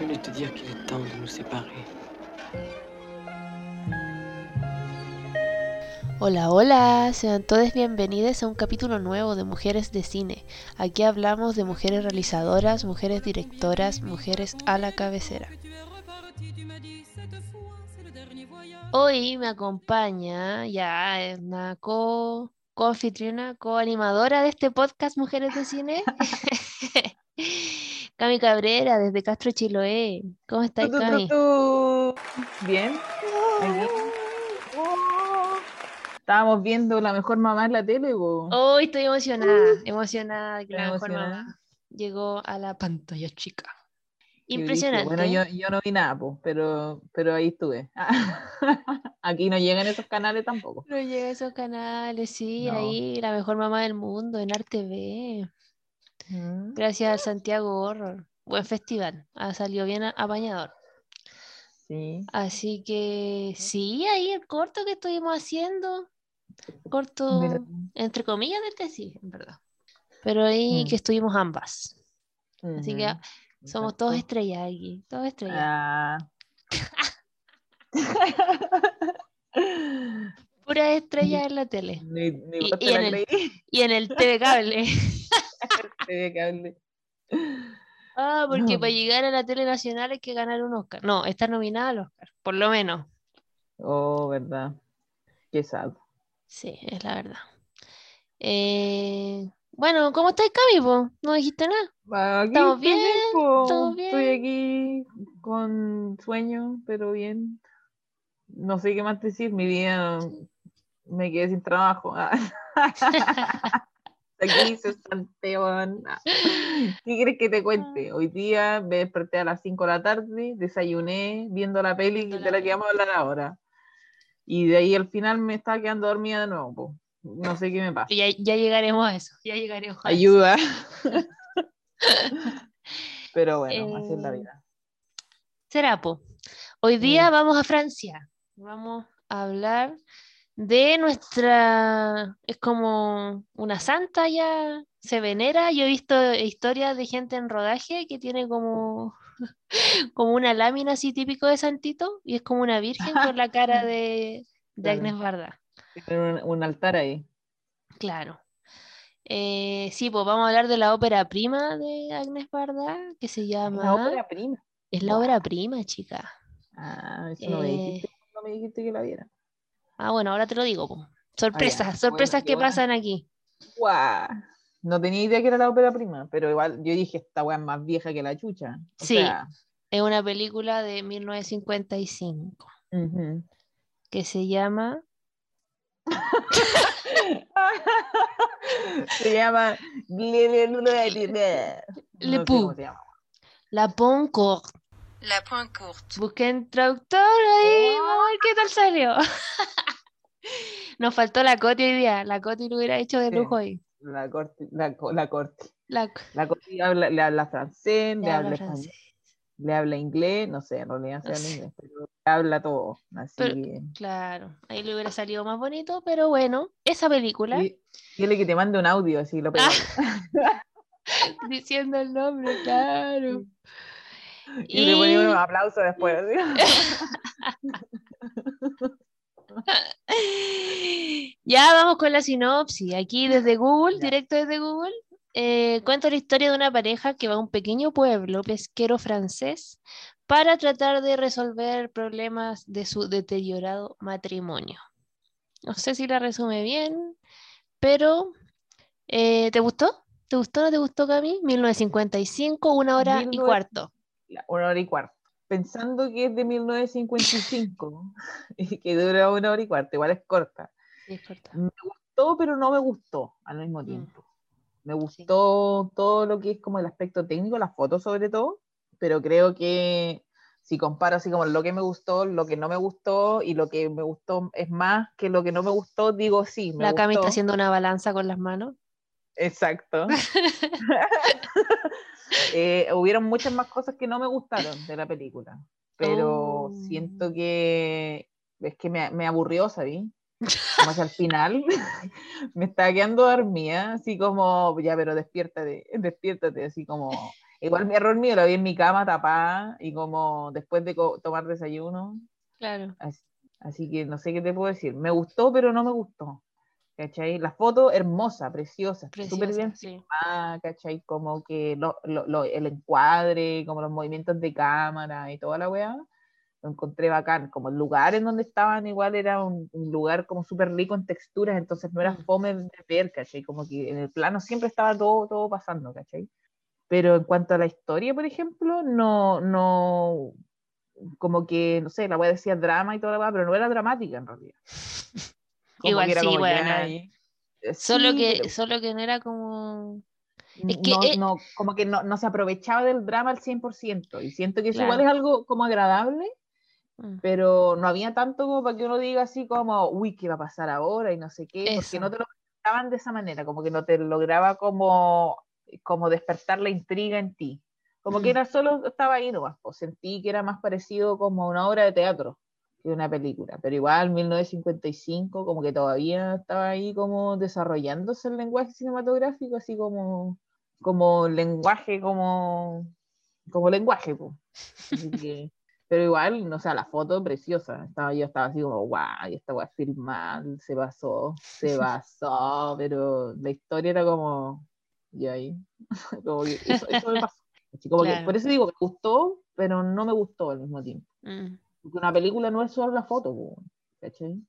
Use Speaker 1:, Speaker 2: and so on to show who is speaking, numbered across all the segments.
Speaker 1: venu te dire qu'il est temps de nous séparer.
Speaker 2: Hola, hola, sean todos bienvenidos a un capítulo nuevo de Mujeres de Cine. Aquí hablamos de mujeres realizadoras, mujeres directoras, mujeres a la cabecera. Hoy me acompaña ya una co co-anfitriona, co-animadora de este podcast Mujeres de Cine. Cami Cabrera, desde Castro Chiloé. ¿Cómo estás, Cami?
Speaker 3: Bien. Aquí. Estábamos viendo la mejor mamá en la tele.
Speaker 2: Hoy estoy emocionada, emocionada que la
Speaker 3: ¿Estás
Speaker 2: mejor
Speaker 3: emocionada?
Speaker 2: mamá llegó a la pantalla chica. Impresionante.
Speaker 3: Bueno, yo, yo no vi nada, po, pero, pero ahí estuve. Aquí no llegan esos canales tampoco.
Speaker 2: No llega a esos canales, sí,
Speaker 3: No.
Speaker 2: ahí la mejor mamá del mundo en RTV. Gracias al Santiago Horror. Buen festival. Ha salido bien apañador.
Speaker 3: Sí.
Speaker 2: Así que sí, ahí el corto que estuvimos haciendo. Corto,
Speaker 3: Mira.
Speaker 2: entre comillas, del sí, en verdad. Pero ahí
Speaker 3: Mm.
Speaker 2: que estuvimos ambas. Así que
Speaker 3: Ujú.
Speaker 2: somos todos estrellas aquí. Todos estrellas.
Speaker 3: Ah.
Speaker 2: Puras estrellas en la tele.
Speaker 3: Ni, ni
Speaker 2: Y- y en el-. Y en el TV Cable. Ah, porque
Speaker 3: No.
Speaker 2: para llegar a la tele nacional hay que ganar un Oscar. No, estar nominada al Oscar, por lo menos.
Speaker 3: Oh, verdad. Qué sad.
Speaker 2: Sí, es la verdad. Eh, bueno, ¿cómo estáis, Cami? po? No dijiste nada.
Speaker 3: Aquí
Speaker 2: ¿Estamos bien?
Speaker 3: po.
Speaker 2: ¿Todo
Speaker 3: Estoy aquí con sueño, pero bien. No sé qué más decir. Mi día me quedé sin trabajo. Aquí se Santeón. ¿Qué crees que te cuente? Hoy día me desperté a las 5 de la tarde, desayuné viendo la peli
Speaker 2: Viendo la
Speaker 3: de la que vamos a hablar ahora. Y de ahí al final me estaba quedando dormida de nuevo. po. No sé qué me pasa.
Speaker 2: Ya, ya llegaremos a eso. Ya llegaremos a eso.
Speaker 3: Ayuda. Pero bueno, así es la
Speaker 2: Eh,
Speaker 3: vida.
Speaker 2: Será, po. Hoy día
Speaker 3: Mm.
Speaker 2: vamos a Francia. Vamos a hablar de nuestra. Es como una santa ya. Se venera. Yo he visto historias de gente en rodaje que tiene como, como una lámina así típico de santito y es como una virgen con la cara de. Agnes Barda.
Speaker 3: Un, un altar ahí.
Speaker 2: Claro. Eh, sí, pues vamos a hablar de la ópera prima de Agnes Barda que se llama.
Speaker 3: La ópera prima.
Speaker 2: Es la ópera prima, chica.
Speaker 3: Ah, eso no me
Speaker 2: Eh,
Speaker 3: dijiste, no me dijiste que la viera.
Speaker 2: Ah, bueno, ahora te lo digo. po. Sorpresas, sorpresas que pasan aquí.
Speaker 3: Guau. No tenía idea que era la ópera prima, pero igual yo dije, esta weá es más vieja que la chucha. O
Speaker 2: Sí.
Speaker 3: sea,
Speaker 2: Es una película de 1955
Speaker 3: ujú.
Speaker 2: que se llama
Speaker 3: se llama
Speaker 2: Le
Speaker 3: llama.
Speaker 2: La Poncourt.
Speaker 4: La Pointe Courte.
Speaker 2: Busquen traductor ahí,
Speaker 3: Oh.
Speaker 2: vamos a ver qué tal salió. Nos faltó la Coti hoy día. La Coti lo hubiera hecho de
Speaker 3: Sí.
Speaker 2: lujo hoy.
Speaker 3: La corte, la, co- la corte.
Speaker 2: La,
Speaker 3: La corte habla- le habla francés, le,
Speaker 2: le habla
Speaker 3: habla español,
Speaker 2: francés.
Speaker 3: le habla inglés, no sé, en realidad se
Speaker 2: No
Speaker 3: habla
Speaker 2: sé.
Speaker 3: inglés, pero le habla todo. Así
Speaker 2: Pero-
Speaker 3: que.
Speaker 2: Claro, ahí le hubiera salido más bonito, pero bueno, esa película,
Speaker 3: Di- Dile que te mande un audio así lo
Speaker 2: Ah. diciendo el nombre, claro.
Speaker 3: Y le ponemos un
Speaker 2: Y-
Speaker 3: aplauso después. ¿sí?
Speaker 2: Ya vamos con la sinopsis. Aquí desde Google,
Speaker 3: Ya.
Speaker 2: directo desde Google, eh, cuenta la historia de una pareja que va a un pequeño pueblo pesquero francés para tratar de resolver problemas de su deteriorado matrimonio. No sé si la resume bien, pero eh, ¿te gustó? ¿Te gustó o no te gustó, Cami? 1955, una hora y
Speaker 3: 19
Speaker 2: cuarto.
Speaker 3: Una hora y cuarto. Pensando que es de 1955 y que dura una hora y cuarto, igual es corta.
Speaker 2: Sí, es corta.
Speaker 3: Me gustó, pero no me gustó al mismo
Speaker 2: Mm.
Speaker 3: tiempo. Me gustó todo lo que es como el aspecto técnico, las fotos sobre todo, pero creo que si comparo así como lo que me gustó, lo que no me gustó y lo que me gustó es más que lo que no me gustó, digo sí, me
Speaker 2: La Cami está haciendo una balanza con las manos.
Speaker 3: Exacto. Eh, hubieron muchas más cosas que no me gustaron de la película, pero
Speaker 2: Oh.
Speaker 3: siento que es que me, me aburrió, ¿sabí? Como hacia el final me estaba quedando dormida, así como, ya, pero despiértate, despiértate, así como, Igual mi error mío, la vi en mi cama tapada y como después de tomar desayuno.
Speaker 2: Claro.
Speaker 3: Así, así que no sé qué te puedo decir. Me gustó, pero no me gustó. ¿Cachai? La foto hermosa, preciosa, súper bien
Speaker 2: sí.
Speaker 3: filmada, ¿cachai? Como que lo- lo- lo- el encuadre, como los movimientos de cámara y toda la weá, lo encontré bacán. Como el lugar en donde estaban igual era un, un lugar como súper rico en texturas, entonces no era
Speaker 2: Mm.
Speaker 3: fome de ver, ¿cachai? Como que en el plano siempre estaba todo, todo pasando, ¿cachai? Pero en cuanto a la historia, por ejemplo, no, no, como que, no sé, la weá decía drama y toda la weá, pero no era dramática en realidad. Como
Speaker 2: Igual
Speaker 3: que era
Speaker 2: sí,
Speaker 3: como ay, eh,
Speaker 2: Solo que,
Speaker 3: pero-
Speaker 2: solo que no era como. Es que,
Speaker 3: no,
Speaker 2: eh,
Speaker 3: no, como que no, no se aprovechaba del drama al 100%. Y siento que eso
Speaker 2: Claro.
Speaker 3: igual es algo como agradable,
Speaker 2: Mm,
Speaker 3: pero no había tanto como para que uno diga así como, uy, ¿qué va a pasar ahora? Y no sé qué, porque no te lo presentaban de esa manera, como que no te lograba como, como despertar la intriga en ti. Como que
Speaker 2: Mm.
Speaker 3: era solo, estaba ahí nomás, pues sentí que era más parecido como una obra de teatro que una película, pero igual 1955 como que todavía estaba ahí como desarrollándose el lenguaje cinematográfico, así como, como lenguaje, como, como lenguaje, pues. Así que- pero igual, no sé, la foto preciosa. Estaba, yo estaba así como, y esta weá filmar, se pasó, se pasó, pero la historia era como, y ahí, como que eso, eso me pasó. Así como que,
Speaker 2: Claro.
Speaker 3: por eso digo, me gustó, pero no me gustó al mismo tiempo.
Speaker 2: mm,
Speaker 3: Porque una película no es solo la foto, ¿cachai?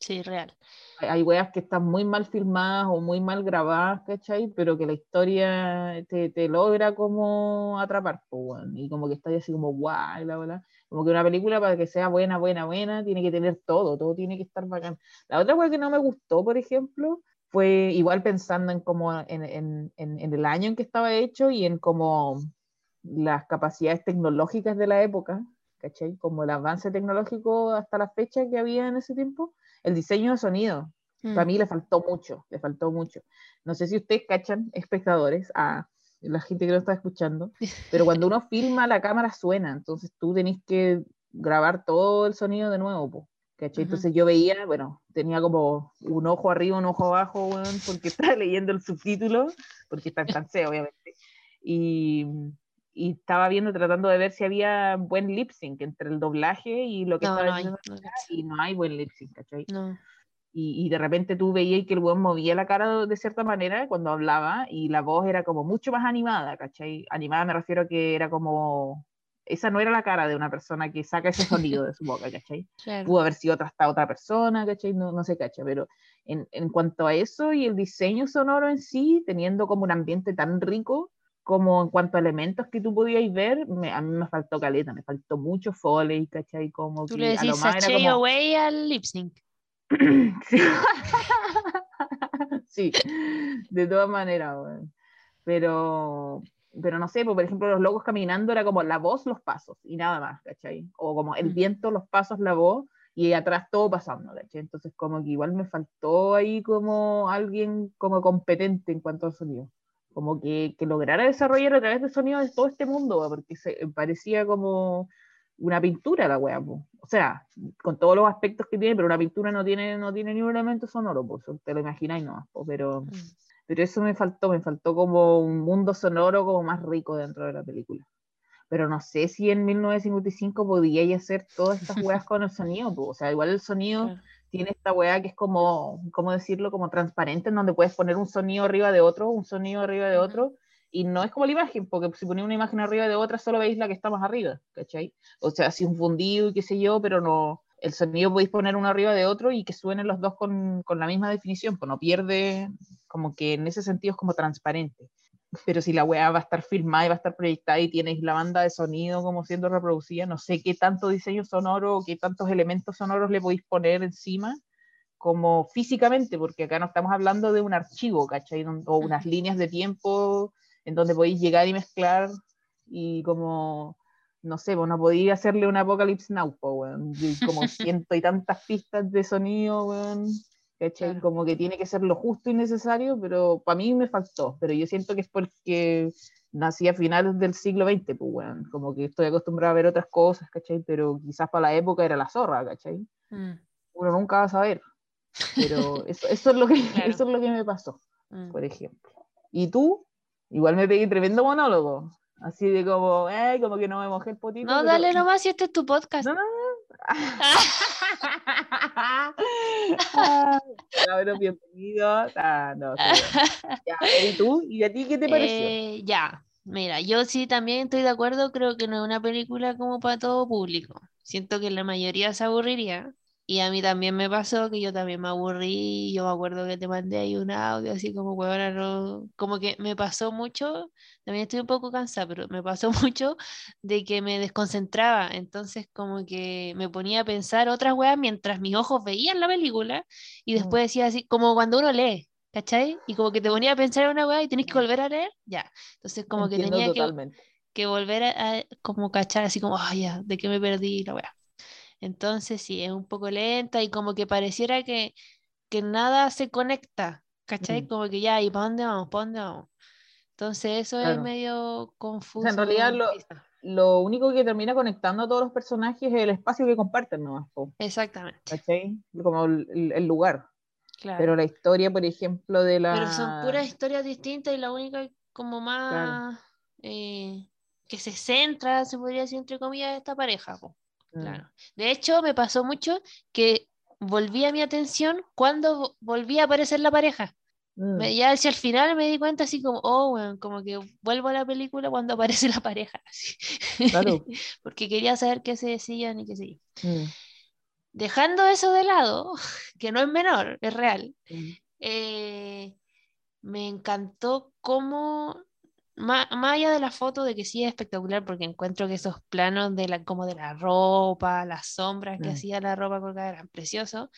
Speaker 2: Sí, real.
Speaker 3: Hay- weas que están muy mal filmadas o muy mal grabadas, ¿cachai? Pero que la historia te, te logra como atrapar, weón. Y como que está así como guay, la verdad. Como que una película para que sea buena, buena, buena, tiene que tener todo, todo tiene que estar bacán. La otra wea que no me gustó, por ejemplo, fue igual pensando en como en, en, en, en el año en que estaba hecho y en como las capacidades tecnológicas de la época, ¿cachai? Como el avance tecnológico hasta la fecha que había en ese tiempo, el diseño de sonido.
Speaker 2: Mm,
Speaker 3: Para mí le faltó mucho, le faltó mucho. No sé si ustedes cachan, espectadores, a la gente que lo está escuchando, pero cuando uno filma la cámara suena, entonces tú tenés que grabar todo el sonido de nuevo, po, ¿cachai?
Speaker 2: Ujú.
Speaker 3: Entonces yo veía, bueno, tenía como un ojo arriba, un ojo abajo, weón, porque estaba leyendo el subtítulo, porque está en francés, obviamente, y, y estaba viendo, tratando de ver si había buen lip sync entre el doblaje y lo que
Speaker 2: No,
Speaker 3: estaba
Speaker 2: no hay. No,
Speaker 3: y no hay buen lip sync, ¿cachai? y, y de repente tú veías que el weón movía la cara de, cierta manera cuando hablaba y la voz era como mucho más animada, ¿cachai? Animada me refiero a que era como... Esa no era la cara de una persona que saca ese sonido de su boca, ¿cachai?
Speaker 2: Claro.
Speaker 3: Pudo haber sido otra, hasta otra persona, ¿cachai? No, no se cacha, pero en, en cuanto a eso y el diseño sonoro en sí, teniendo como un ambiente tan rico, como en cuanto a elementos que tú podías ver, me- a mí me faltó caleta, me faltó mucho foley, ¿cachai? Como
Speaker 2: Tú
Speaker 3: que
Speaker 2: le
Speaker 3: a lo
Speaker 2: decís Sachet
Speaker 3: como...
Speaker 2: away al lip sync.
Speaker 3: Sí. Sí, de todas maneras, weón. Pero, pero no sé, pues, por ejemplo, los locos caminando era como la voz, los pasos y nada más, ¿cachai? O como el
Speaker 2: Mm.
Speaker 3: viento, los pasos, la voz y atrás todo pasando, ¿cachai? Entonces como que igual me faltó ahí como alguien como competente en cuanto al sonido. Como que, que lograra desarrollar a través del sonido de todo este mundo, porque se, parecía como una pintura la wea, po. o sea, con todos los aspectos que tiene, pero una pintura no tiene, no tiene ni un elemento sonoro, pues te lo imagináis nomás, po, pero,
Speaker 2: Mm.
Speaker 3: pero eso me faltó, me faltó como un mundo sonoro como más rico dentro de la película. Pero no sé si en 1955 podía hacer todas estas weas con el sonido, po. o sea, igual el sonido
Speaker 2: Claro.
Speaker 3: Tiene esta wea que es como, ¿cómo decirlo? Como transparente, en donde puedes poner un sonido arriba de otro, un sonido arriba de otro, y no es como la imagen, porque si ponéis una imagen arriba de otra, solo veis la que está más arriba, ¿cachai? O sea, así un fundido y qué sé yo, pero no, el sonido podéis poner uno arriba de otro y que suenen los dos con, con la misma definición, pues no pierde, como que en ese sentido es como transparente. Pero si la weá va a estar filmada y va a estar proyectada y tienes la banda de sonido como siendo reproducida, no sé qué tanto diseño sonoro o qué tantos elementos sonoros le podéis poner encima como físicamente, porque acá no estamos hablando de un archivo, ¿cachai? O unas líneas de tiempo en donde podéis llegar y mezclar y como, no sé, pues no podéis hacerle un Apocalypse Now, po, weón, y como ciento y tantas pistas de sonido, weón, ¿cachai?
Speaker 2: Claro.
Speaker 3: Como que tiene que ser lo justo y necesario, pero para mí me faltó, pero yo siento que es porque nací a finales del siglo XX, pues, weón, como que estoy acostumbrada a ver otras cosas, ¿cachai? Pero quizás para la época era la zorra, ¿cachai?
Speaker 2: Mm,
Speaker 3: Uno nunca va a saber, pero eso, eso, es, lo que,
Speaker 2: Claro.
Speaker 3: eso es lo que me pasó
Speaker 2: mm.
Speaker 3: por ejemplo. ¿Y tú? Igual me pegué tremendo monólogo. Así de como, eh, como que no me mojé el potito.
Speaker 2: No,
Speaker 3: pero-
Speaker 2: dale nomás si este es tu podcast.
Speaker 3: No, no, no. Ah, bienvenidos. Ah, no. Ya, ¿Y tú? ¿Y a ti qué te pareció?
Speaker 2: Eh, ya, mira, yo sí también estoy de acuerdo, creo que no es una película como para todo público. Siento que la mayoría se aburriría. Y a mí también me pasó que yo también me aburrí. Yo me acuerdo que te mandé ahí un audio así como, huevona, no. Como que me pasó mucho. También estoy un poco cansada, pero me pasó mucho de que me desconcentraba. Entonces, como que me ponía a pensar otras weas mientras mis ojos veían la película. Y
Speaker 3: Mm.
Speaker 2: después decía así, como cuando uno lee. ¿Cachai? Y como que te ponía a pensar en una weá y tenés que volver a leer, ya. Entonces como que tenía que,
Speaker 3: totalmente.
Speaker 2: que volver a, a como cachar así como, ay, ya, de qué me perdí la weá. Entonces sí, es un poco lenta y como que pareciera que, que nada se conecta, ¿cachai?
Speaker 3: Mm.
Speaker 2: Como que ya, ¿y para dónde vamos? ¿Para dónde vamos? Entonces eso es medio confuso.
Speaker 3: en realidad lo-. Lo único que termina conectando a todos los personajes es el espacio que comparten po,
Speaker 2: Exactamente,
Speaker 3: ¿cachai? Como el, lugar.
Speaker 2: claro.
Speaker 3: Pero la historia, por ejemplo, de la...
Speaker 2: Pero son puras historias distintas y la única como más eh, que se centra, se podría decir entre comillas, es esta pareja. po.
Speaker 3: Mm,
Speaker 2: Claro. De hecho, me pasó mucho que volvía mi atención cuando vo- volvía a aparecer la pareja.
Speaker 3: mm,
Speaker 2: Me- ya hacia el final me di cuenta así como, oh, como que vuelvo a la película cuando aparece la pareja. así.
Speaker 3: Claro.
Speaker 2: Porque quería saber qué se decían y qué se
Speaker 3: mm,
Speaker 2: Dejando eso de lado, que no es menor, es real,
Speaker 3: mm.
Speaker 2: eh, me encantó cómo, má- más, allá de la foto, de que sí es espectacular, porque encuentro que esos planos de la, como de la ropa, las sombras que
Speaker 3: Mm.
Speaker 2: hacía la ropa colgada eran preciosos,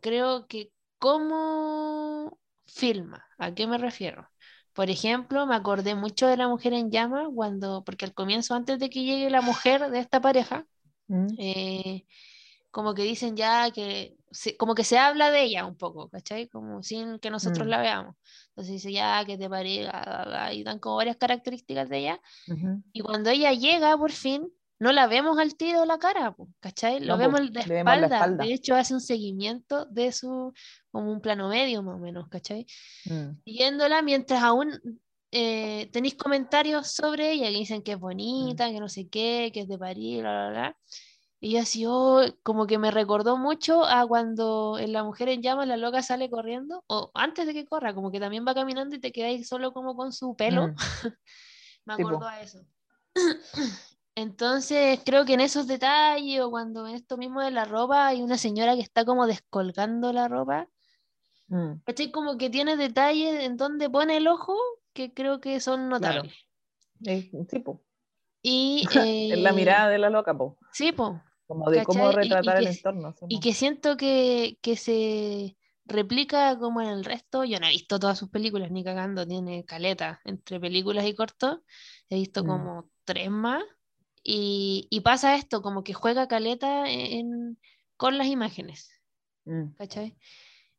Speaker 2: creo que cómo filma, ¿a qué me refiero? Por ejemplo, me acordé mucho de la mujer en llama cuando, porque al comienzo, antes de que llegue la mujer de esta pareja,
Speaker 3: Mm,
Speaker 2: eh, como que dicen ya que, como que se habla de ella un poco, ¿cachai? Como sin que nosotros
Speaker 3: Mm.
Speaker 2: la veamos. Entonces dice ya que te bla, y dan como varias características de ella.
Speaker 3: ujú.
Speaker 2: Y cuando ella llega por fin, no la vemos al tiro la cara, ¿cachai? Lo
Speaker 3: No,
Speaker 2: vemos de
Speaker 3: le vemos la
Speaker 2: espalda.
Speaker 3: espalda.
Speaker 2: De hecho, hace un seguimiento de su, como un plano medio más o menos, ¿cachai?
Speaker 3: Mm,
Speaker 2: siguiéndola mientras aún eh, tenéis comentarios sobre ella que dicen que es bonita, que no sé qué, que es de París, bla, bla, bla. Y yo así, oh, como que me recordó mucho a cuando en La Mujer en Llamas la loca sale corriendo, o antes de que corra, como que también va caminando y te quedáis solo como con su pelo.
Speaker 3: mm.
Speaker 2: Me acordó a eso. Entonces, creo que en esos detalles, o cuando en esto mismo de la ropa, hay una señora que está como descolgando la ropa.
Speaker 3: Mm.
Speaker 2: Como que tiene detalles en donde pone el ojo que creo que son
Speaker 3: Claro.
Speaker 2: notables.
Speaker 3: eh, sí, po.
Speaker 2: Y,
Speaker 3: Es la
Speaker 2: eh,
Speaker 3: mirada de la loca, po.
Speaker 2: Sí, po.
Speaker 3: Como de cómo
Speaker 2: ¿Cachai? Y- y
Speaker 3: retratar el
Speaker 2: que-
Speaker 3: entorno.
Speaker 2: Y que siento que, que se replica como en el resto. Yo no he visto todas sus películas ni cagando, tiene caleta entre películas y cortos. He visto
Speaker 3: Mm.
Speaker 2: como tres más. Y, y pasa esto, como que juega caleta en, con las imágenes.
Speaker 3: Mm,
Speaker 2: ¿cachai?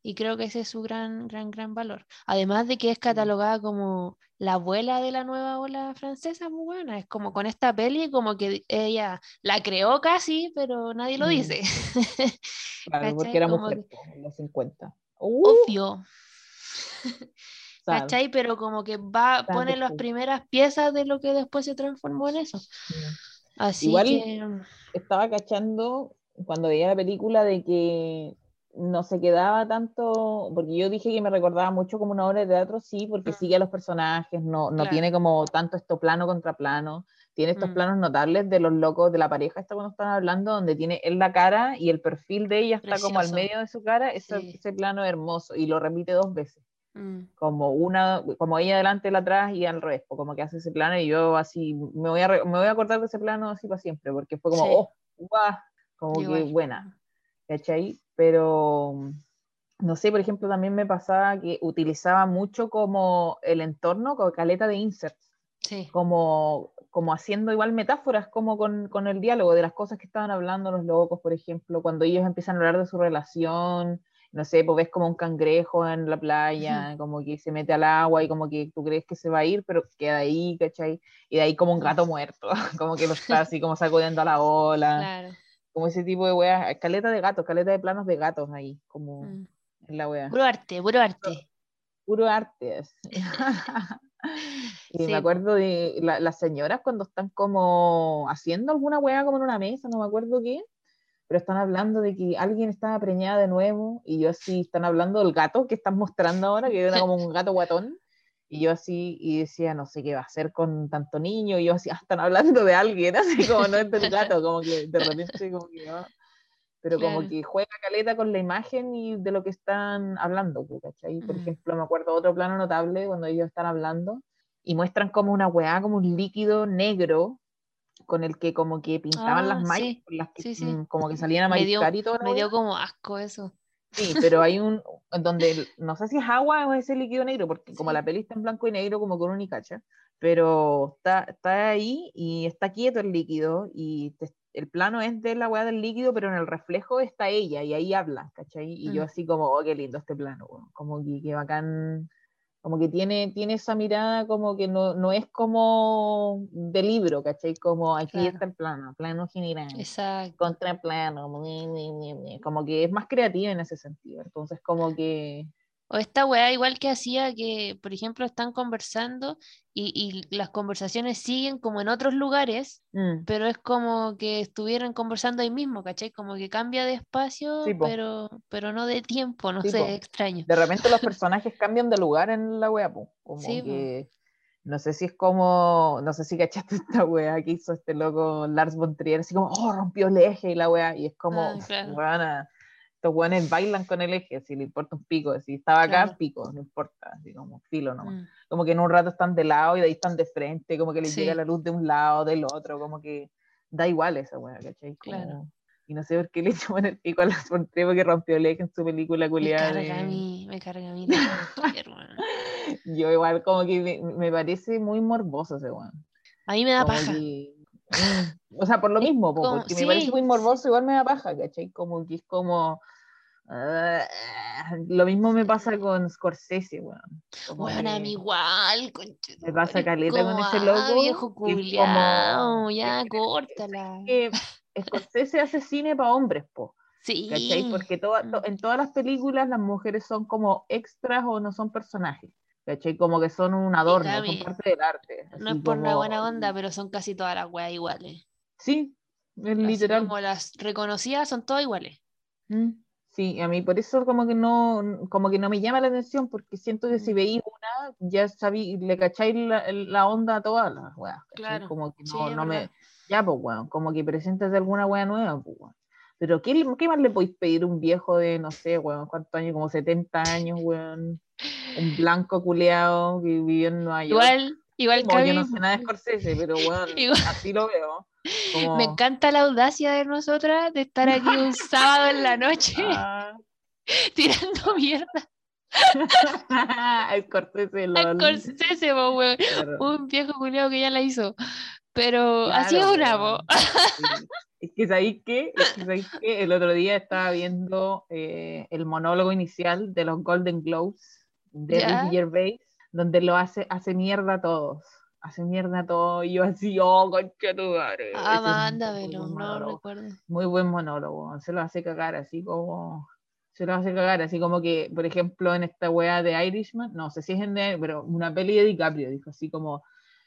Speaker 2: Y creo que ese es su gran, gran, gran valor. Además de que es catalogada como la abuela de la nueva ola francesa, muy buena. Es como con esta peli, como que ella la creó casi, pero nadie lo dice.
Speaker 3: Claro, porque era
Speaker 2: Como
Speaker 3: mujer
Speaker 2: que-
Speaker 3: en los 50. Uh,
Speaker 2: Obvio. ¿cachai? Pero como que va, pone las primeras piezas de lo que después se transformó en eso. Así
Speaker 3: Igual-
Speaker 2: que,
Speaker 3: estaba cachando cuando veía la película de que no se quedaba tanto, porque yo dije que me recordaba mucho como una obra de teatro, sí, porque
Speaker 2: Mm.
Speaker 3: sigue a los personajes, no, no
Speaker 2: Claro.
Speaker 3: tiene como tanto esto plano contra plano, tiene estos
Speaker 2: Mm.
Speaker 3: planos notables de los locos de la pareja, esta cuando están hablando, donde tiene él la cara y el perfil de ella está como al medio de su cara, ese,
Speaker 2: Sí.
Speaker 3: ese plano hermoso, y lo repite dos veces
Speaker 2: mm,
Speaker 3: como una, como ella adelante, él atrás y al revés, pues, como que hace ese plano y yo así me voy a, me voy a acordar de ese plano así para siempre, porque fue como,
Speaker 2: Sí.
Speaker 3: oh, guau, como
Speaker 2: igual.
Speaker 3: que buena, ¿cachai? Pero, no sé, por ejemplo, también me pasaba que utilizaba mucho como el entorno, como caleta de inserts,
Speaker 2: Sí,
Speaker 3: como, como haciendo igual metáforas, como con, con el diálogo de las cosas que estaban hablando los locos, por ejemplo, cuando ellos empiezan a hablar de su relación, no sé, pues ves como un cangrejo en la playa, como que se mete al agua y como que tú crees que se va a ir, pero queda ahí, ¿cachai? Y de ahí como un gato muerto, como que lo está así como sacudiendo a la ola,
Speaker 2: claro.
Speaker 3: Como ese tipo de weas, caleta de gatos, caleta de planos de gatos ahí, como
Speaker 2: mm.
Speaker 3: en la wea.
Speaker 2: Puro arte, puro arte.
Speaker 3: Puro arte. Y
Speaker 2: Sí,
Speaker 3: me acuerdo de la- las señoras cuando están como haciendo alguna weá como en una mesa, no me acuerdo qué, pero están hablando de que alguien estaba preñada de nuevo y yo así, están hablando del gato que están mostrando ahora, que era como un gato guatón. Y yo así, y decía, no sé qué va a hacer con tanto niño, y yo así, ah, están hablando de alguien, así como no es del gato, como que de repente como que no. Pero como
Speaker 2: Claro.
Speaker 3: que juega caleta con la imagen y de lo que están hablando, ¿cachai? Por
Speaker 2: Mm.
Speaker 3: ejemplo, me acuerdo otro plano notable cuando ellos están hablando y muestran como una weá, como un líquido negro con el que como que pintaban
Speaker 2: Ah,
Speaker 3: las mallas,
Speaker 2: sí,
Speaker 3: las que
Speaker 2: sí, sí.
Speaker 3: mm, como que salían a mariscar y todo.
Speaker 2: Me dio como asco eso.
Speaker 3: Sí, pero hay un donde no sé si es agua o es ese líquido negro, porque como la peli está en blanco y negro, como con unicacha, pero está, está ahí y está quieto el líquido y te- el plano es de la weá del líquido, pero en el reflejo está ella y ahí habla, ¿cachai? Y yo así como, oh, qué lindo este plano, como que, que bacán, como que tiene, tiene esa mirada como que no, no es como de libro, ¿cachai? Como aquí
Speaker 2: Claro.
Speaker 3: está el plano, plano general
Speaker 2: Exacto.
Speaker 3: contraplano, como que es más creativa en ese sentido. Entonces, como que
Speaker 2: O esta weá igual que hacía que, por ejemplo, están conversando y, y las conversaciones siguen como en otros lugares,
Speaker 3: mm,
Speaker 2: pero es como que estuvieran conversando ahí mismo, ¿cachai? Como que cambia de espacio,
Speaker 3: Sí,
Speaker 2: pero, pero no de tiempo, no
Speaker 3: Sí,
Speaker 2: sé,
Speaker 3: po.
Speaker 2: extraño.
Speaker 3: de repente los personajes cambian de lugar en la wea, po, como
Speaker 2: Sí, po.
Speaker 3: que no sé si es como, no sé si cachaste esta wea que hizo este loco Lars von Trier, así como, oh, rompió el eje y la wea, y es como,
Speaker 2: Ah, claro.
Speaker 3: Estos bailan con el eje, si le importa un pico, si estaba acá,
Speaker 2: Claro.
Speaker 3: pico, no importa, así como filo nomás.
Speaker 2: Mm,
Speaker 3: como que en un rato están de lado y de ahí están de frente, como que les
Speaker 2: Sí.
Speaker 3: llega la luz de un lado, del otro, como que da igual esa weá, ¿cachai? Como-
Speaker 2: Claro.
Speaker 3: Y no sé por qué le echó en el pico a la Trier porque rompió el eje en su película
Speaker 2: Me
Speaker 3: culiada.
Speaker 2: carga a
Speaker 3: de-
Speaker 2: mí, me carga a mí.
Speaker 3: Yo igual como que me, me parece muy morboso ese weón.
Speaker 2: A mí me da
Speaker 3: Como
Speaker 2: paja.
Speaker 3: que- mm, o sea, por lo mismo,
Speaker 2: como-
Speaker 3: porque me parece
Speaker 2: sí,
Speaker 3: muy morboso, igual me da paja, ¿cachai? Como que es como... ah, lo mismo me pasa con Scorsese, weón.
Speaker 2: Weón, a mí igual, conche tu
Speaker 3: Me pasa caleta con ese loco,
Speaker 2: viejo culiao,
Speaker 3: como-
Speaker 2: ya,
Speaker 3: es
Speaker 2: córtala.
Speaker 3: que Scorsese hace cine para hombres, po,
Speaker 2: Sí.
Speaker 3: ¿cachai? Porque toda- to- en todas las películas las mujeres son como extras o no son personajes, ¿cachai? Como que son un adorno, son parte del arte.
Speaker 2: No es por una buena onda, pero son casi todas las weas iguales.
Speaker 3: Sí, es
Speaker 2: Así
Speaker 3: literal.
Speaker 2: como las reconocidas son todas iguales.
Speaker 3: Mm, Sí, a mí por eso como que no, como que no me llama la atención, porque siento que si
Speaker 2: Mm.
Speaker 3: veis una, ya sabí, le cacháis la, la onda a todas las weas.
Speaker 2: Claro,
Speaker 3: Como que no, no me, ya pues weón, como que preséntate alguna wea nueva, pues weón. Pero ¿qué, qué más le podéis pedir a un viejo de, no sé, weón, cuántos años, como 70 años, weón, un blanco culeado que vivió en Nueva York?
Speaker 2: Igual, igual
Speaker 3: Como, yo no sé nada de Scorsese, pero weón,
Speaker 2: Igual.
Speaker 3: así lo veo. Como,
Speaker 2: me encanta la audacia de nosotras de estar aquí un sábado en la noche
Speaker 3: ah,
Speaker 2: tirando mierda
Speaker 3: Scorsese,
Speaker 2: al. Scorsese, weón.
Speaker 3: Claro.
Speaker 2: Un viejo culiao que ya la hizo. Pero así es
Speaker 3: Claro,
Speaker 2: una.
Speaker 3: Sí. Es que sabéis que, es que sabéis que el otro día estaba viendo eh, el monólogo inicial de los Golden Globes de
Speaker 2: Ya.
Speaker 3: Ricky Gervais, donde lo hace, hace mierda a todos. Hace mierda a todos. Y yo así, oh, concha tu madre.
Speaker 2: Ah, mándamelo, no recuerdo.
Speaker 3: Muy buen monólogo. Se lo hace cagar así como. Se lo hace cagar, así como que, por ejemplo, en esta wea de Irishman, no sé si es en de, pero una peli de DiCaprio, dijo así como,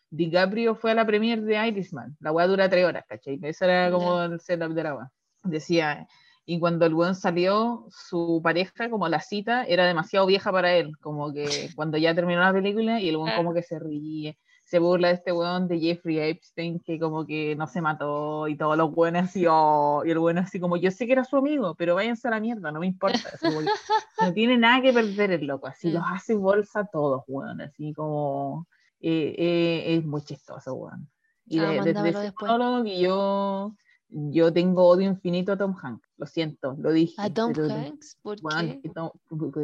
Speaker 3: DiCaprio fue a la premiere de Irishman, la wea dura tres horas, ¿cachai? Ese era como el setup de la wea. Decía, y cuando el weón salió, su pareja, como la cita, era demasiado vieja para él, como que cuando ya terminó la película, y el weón
Speaker 2: Ah.
Speaker 3: como que se ríe, se burla de este weón de Jeffrey Epstein, que como que no se mató, y todos los weones así, oh, y el weón así como, yo sé que era su amigo, pero váyanse a la mierda, no me importa, no tiene nada que perder el loco, así
Speaker 2: Mm.
Speaker 3: los hace bolsa a todos, weón, así como, eh, eh, es muy chistoso, weón. Y
Speaker 2: Ah,
Speaker 3: de- desde ese monólogo que yo, yo tengo odio infinito a Tom Hanks, lo siento, lo dije.
Speaker 2: ¿A Tom
Speaker 3: pero,
Speaker 2: Hanks? ¿Por
Speaker 3: weón,
Speaker 2: qué?
Speaker 3: Tom-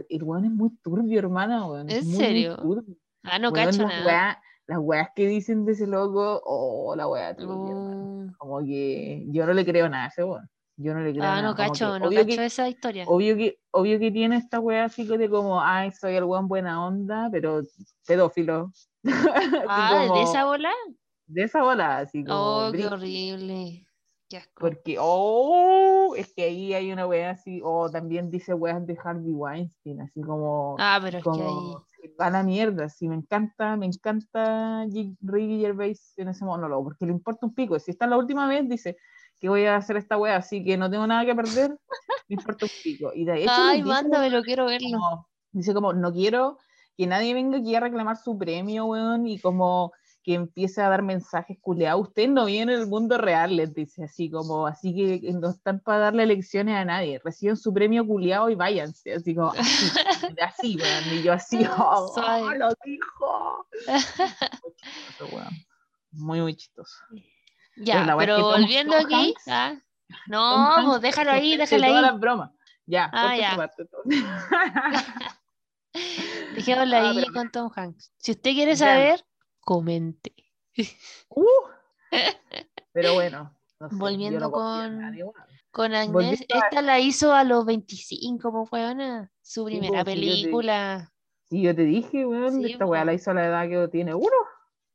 Speaker 3: el weón es muy turbio, hermana, weón.
Speaker 2: ¿En
Speaker 3: muy
Speaker 2: serio?
Speaker 3: turbio.
Speaker 2: Ah, no
Speaker 3: Weón,
Speaker 2: cacho nada.
Speaker 3: Las weas que dicen de ese loco, oh, la wea.
Speaker 2: Oh.
Speaker 3: Como que yo no le creo nada a ese weón. Yo no le creo
Speaker 2: Ah,
Speaker 3: nada.
Speaker 2: no
Speaker 3: que
Speaker 2: cacho, no
Speaker 3: obvio
Speaker 2: cacho
Speaker 3: que-
Speaker 2: esa historia.
Speaker 3: Obvio que, obvio que tiene esta wea así de como, ay, soy el weón buena onda, pero pedófilo.
Speaker 2: Ah, ¿de esa bola?
Speaker 3: de esa bola, así como.
Speaker 2: Oh, qué horrible. Qué Qué asco.
Speaker 3: Porque, oh, es que ahí hay una wea así, o también dice weas de Harvey Weinstein, así como,
Speaker 2: Ah, pero es que ahí.
Speaker 3: a la mierda, sí, me encanta, me encanta Ricky Gervais en ese monólogo, porque le importa un pico, si está la última vez, dice que voy a hacer esta wea, así que no tengo nada que perder, me importa un pico, y de hecho
Speaker 2: Ay, mándamelo, quiero verlo.
Speaker 3: como- dice como, no quiero que nadie venga aquí a reclamar su premio, weón, y como que empiece a dar mensajes culeados. Usted no viene en el mundo real, les dice así como, así que no están para darle lecciones a nadie. Reciben su premio culeado y váyanse, así como, así, así, weón. Y yo así, oh,
Speaker 2: Suave.
Speaker 3: lo dijo. Muy chistoso. Muy, muy chistoso.
Speaker 2: Ya, pero
Speaker 3: Tom-
Speaker 2: volviendo aquí. Ah, No, pues déjalo ahí, déjalo
Speaker 3: todas
Speaker 2: ahí.
Speaker 3: las bromas. Ya,
Speaker 2: Ah, ya.
Speaker 3: parte.
Speaker 2: Dejémoslo
Speaker 3: Ah,
Speaker 2: ahí
Speaker 3: pero-
Speaker 2: con Tom Hanks. Si usted quiere saber, comente.
Speaker 3: Uh. Pero bueno. no sé, yo
Speaker 2: Volviendo
Speaker 3: no
Speaker 2: con-
Speaker 3: nadie.
Speaker 2: Con Agnès,
Speaker 3: Volviendo a-
Speaker 2: esta la hizo a los 25, pues weona. Su primera
Speaker 3: pues, sí, yo te-
Speaker 2: película.
Speaker 3: Sí, yo te dije, weón,
Speaker 2: Sí,
Speaker 3: esta weá
Speaker 2: po.
Speaker 3: la hizo a la edad que tiene uno.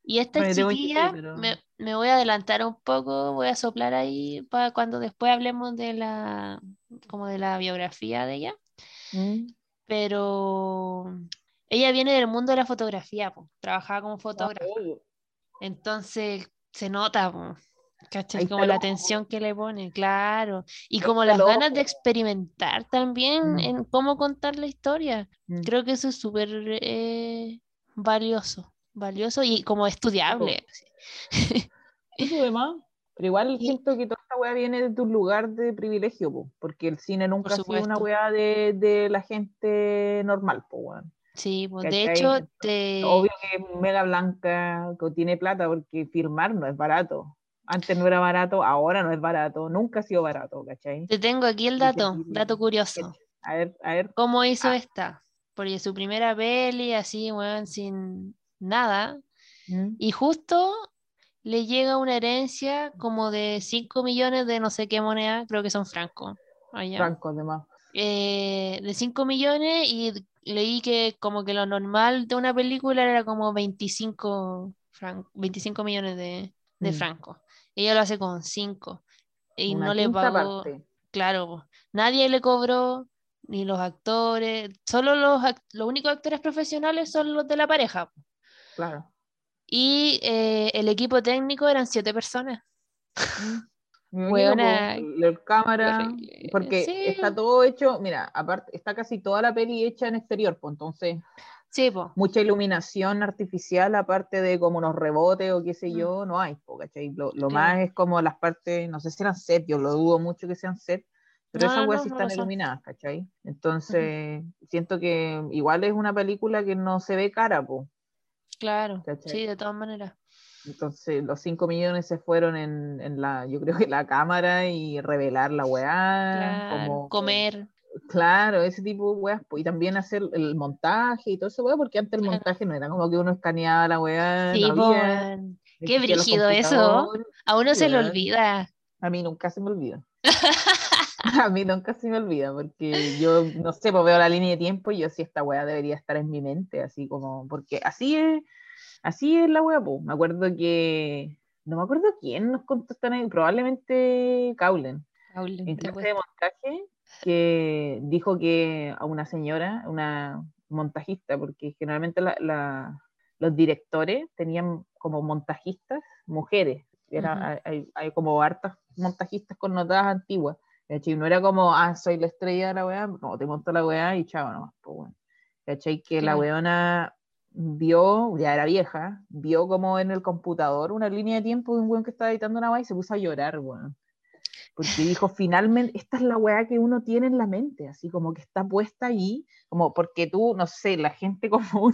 Speaker 2: Y esta
Speaker 3: Bueno,
Speaker 2: chiquilla,
Speaker 3: 26, pero-
Speaker 2: me, me voy a adelantar un poco, voy a soplar ahí para cuando después hablemos de la, como de la biografía de ella. Pero ella viene del mundo de la fotografía, po. Trabajaba como fotógrafa. Entonces se nota, po, ¿cachai? Como la atención que le pone, claro. Y como las ganas de experimentar también
Speaker 3: Mm.
Speaker 2: en cómo contar la historia.
Speaker 3: Mm.
Speaker 2: Creo que eso es súper eh, valioso, valioso y como estudiable.
Speaker 3: Sí, pues, además, Pero igual siento que toda esta weá viene de tu lugar de privilegio, po, porque el cine nunca ha sido una weá de, de la gente normal, po, weón.
Speaker 2: Sí, pues de hecho, te...
Speaker 3: Obvio que mega blanca, que tiene plata, porque filmar no es barato. Antes no era barato, ahora no es barato, nunca ha sido barato, ¿cachai?
Speaker 2: te tengo aquí el dato, dato curioso.
Speaker 3: A ver, a ver,
Speaker 2: ¿Cómo hizo
Speaker 3: Ah.
Speaker 2: esta? Porque su primera peli, así, weón, sin nada,
Speaker 3: ¿Mm?
Speaker 2: y justo le llega una herencia como de 5 millones de no sé qué moneda, creo que son francos. allá.
Speaker 3: Franco, además.
Speaker 2: eh, de 5 millones y leí que como que lo normal de una película era como 25, fran- 25 millones de, de
Speaker 3: Mm.
Speaker 2: francos. Ella lo hace con 5 y
Speaker 3: Una
Speaker 2: no le pagó,
Speaker 3: parte.
Speaker 2: claro, nadie le cobró, ni los actores, solo los, act- los únicos actores profesionales son los de la pareja.
Speaker 3: Claro.
Speaker 2: Y eh, el equipo técnico eran 7 personas.
Speaker 3: Me la cámara,
Speaker 2: horrible.
Speaker 3: porque
Speaker 2: Sí.
Speaker 3: está todo hecho, mira, aparte, está casi toda la peli hecha en exterior, pues entonces,
Speaker 2: Sí, po.
Speaker 3: mucha iluminación artificial, aparte de como unos rebotes o qué sé
Speaker 2: Mm.
Speaker 3: yo, no hay, po, ¿cachai? Lo, más es como las partes, no sé si eran set, yo lo dudo mucho que sean set, pero
Speaker 2: No,
Speaker 3: esas weas
Speaker 2: no,
Speaker 3: sí
Speaker 2: no
Speaker 3: están iluminadas, ¿cachai? Entonces, siento que igual es una película que no se ve cara, pues.
Speaker 2: Claro,
Speaker 3: ¿Cachai?
Speaker 2: sí, de todas maneras.
Speaker 3: Entonces los 5 millones se fueron en, en la, yo creo que la cámara y revelar la weá,
Speaker 2: Claro,
Speaker 3: como
Speaker 2: comer.
Speaker 3: claro, ese tipo de weas, pues, y también hacer el montaje y todo eso, weá, porque antes el montaje no era como que uno escaneaba la weá,
Speaker 2: Sí,
Speaker 3: no había,
Speaker 2: Qué brígido eso. A uno se le olvida.
Speaker 3: A mí nunca se me olvida. A mí nunca se me olvida, porque yo, no sé, pues veo la línea de tiempo y yo sí, esta weá debería estar en mi mente, así como, porque así es, así es la weá, pues. Me acuerdo que, no me acuerdo quién nos contó esta anécdota, probablemente Caulen,
Speaker 2: Paulín,
Speaker 3: en clase de montaje, que dijo que a una señora, una montajista, porque generalmente la- la- los directores tenían como montajistas mujeres, era,
Speaker 2: Ujú.
Speaker 3: hay- hay, hay como hartas montajistas connotadas antiguas, ¿cachai? No era como, ah, soy la estrella de la weá, no, te monto la weá y chao nomás, pues bueno. ¿Cachai? Que la
Speaker 2: Claro.
Speaker 3: weona vio, ya era vieja, vio como en el computador una línea de tiempo de un weón que estaba editando una weá y se puso a llorar, weón. Porque dijo, finalmente, esta es la weá que uno tiene en la mente, así como que está puesta ahí, como porque tú, no sé, la gente común,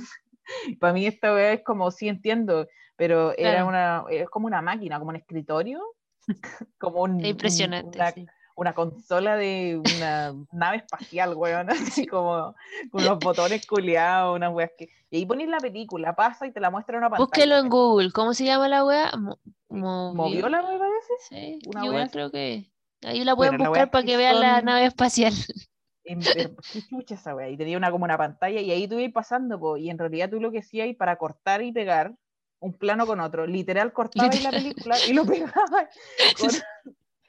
Speaker 3: para mí esta weá es como, sí entiendo, pero era
Speaker 2: Claro.
Speaker 3: una, es como una máquina, como un escritorio, como un,
Speaker 2: impresionante.
Speaker 3: una,
Speaker 2: sí.
Speaker 3: Una consola de una nave espacial, weón, así como con unos botones culiados, unas weas que... Y ahí pones la película, pasa y te la muestra en una pantalla.
Speaker 2: Búsquelo en. Google. ¿Cómo se llama la wea? Mo-
Speaker 3: ¿Movió la me parece?
Speaker 2: Sí,
Speaker 3: una
Speaker 2: yo
Speaker 3: wea
Speaker 2: creo que. Ahí la pueden
Speaker 3: Bueno,
Speaker 2: buscar para
Speaker 3: que
Speaker 2: que vean la nave espacial.
Speaker 3: En qué chucha esa wea. Y tenía una como una pantalla y ahí tú ibas pasando, po, y en realidad tú lo que hacías para cortar y pegar un plano con otro, literal cortabas la película y lo pegabas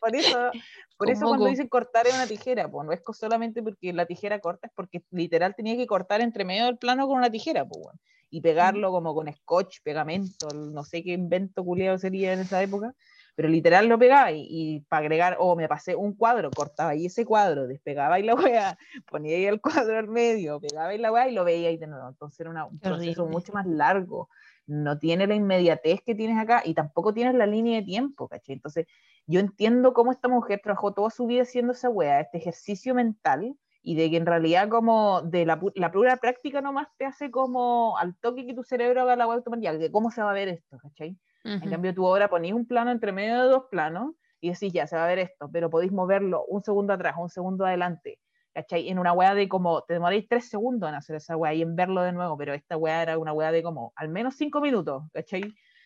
Speaker 3: con, eso, por eso cuando dicen cortar es una tijera, pues no es solamente porque la tijera corta, es porque literal tenía que cortar entre medio del plano con una tijera, pues, weón. y pegarlo como con scotch, pegamento, no sé qué invento culiado sería en esa época, pero literal lo pegaba y, y para agregar, o me pasé un cuadro, cortaba ahí ese cuadro, despegaba ahí la weá, ponía ahí el cuadro al medio, pegaba ahí la weá y lo veía ahí de nuevo. Entonces era una- un proceso mucho más largo. No tiene la inmediatez que tienes acá y tampoco tienes la línea de tiempo, ¿cachai? Entonces yo entiendo cómo esta mujer trabajó toda su vida haciendo esa weá, este ejercicio mental, y de que en realidad como de la, la pura práctica nomás te hace como al toque que tu cerebro haga la weá automática, que cómo se va a ver esto, ¿cachai? En cambio, tú ahora ponís un plano entre medio de dos planos y decís, ya, se va a ver esto, pero podéis moverlo un segundo atrás, un segundo adelante, ¿cachai? En una weá de como, te demoráis tres segundos en hacer esa weá y en verlo de nuevo, pero esta weá era una weá de como, al menos cinco minutos, ¿cachai?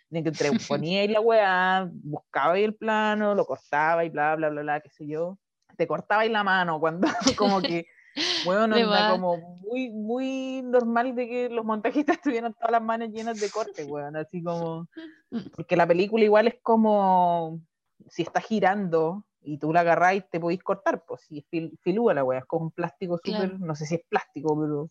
Speaker 3: De que entre poníais la weá, buscabais el plano, lo cortabais, bla, bla, bla, bla, qué sé yo. Te cortabais la mano cuando, como que, bueno,
Speaker 2: más.
Speaker 3: como muy, muy normal de que los montajistas tuvieran todas las manos llenas de cortes, weón, así como porque la película igual es como si está girando y tú la agarrás y te podéis cortar, pues si es fil- filúa la weá, es como un plástico súper,
Speaker 2: Claro.
Speaker 3: no sé si es plástico, pero,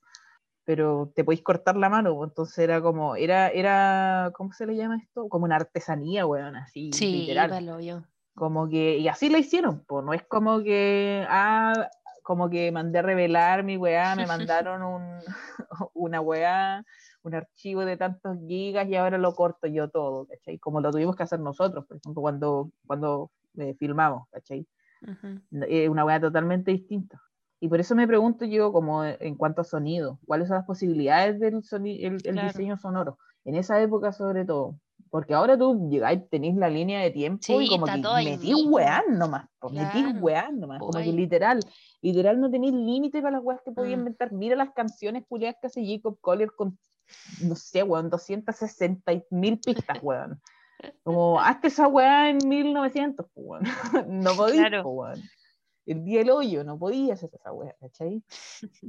Speaker 3: pero te podéis cortar la mano, pues, entonces era como, era, era, ¿cómo se le llama esto? Como una artesanía, weón, así,
Speaker 2: Sí,
Speaker 3: literal.
Speaker 2: yo.
Speaker 3: Como que, y así la hicieron, pues no es como que, ah, como que mandé a revelar mi weá, me mandaron un, una weá, un archivo de tantos gigas y ahora lo corto yo todo, ¿cachai? Como lo tuvimos que hacer nosotros, por ejemplo, cuando, cuando eh, filmamos, ¿cachai?
Speaker 2: Ujú.
Speaker 3: Es una weá totalmente distinta. Y por eso me pregunto yo, como en cuanto a sonido, ¿cuáles son las posibilidades del soni- el, el
Speaker 2: Claro.
Speaker 3: diseño sonoro? En esa época sobre todo. Porque ahora tú llegáis, tenéis la línea de tiempo
Speaker 2: Sí,
Speaker 3: y como que metís
Speaker 2: mismo.
Speaker 3: weá nomás, pues, metís
Speaker 2: Claro,
Speaker 3: weá nomás, como que literal, literal no tenéis límite para las weas que podía
Speaker 2: Mm.
Speaker 3: inventar. Mira las canciones culiadas que hace Jacob Collier con, no sé, weón, 260 mil pistas, weón. Como, hazte esa weá en 1900, pues, weón. No podías,
Speaker 2: Claro.
Speaker 3: pues, weón. El día del hoyo, no podías hacer esa weá, ¿cachai?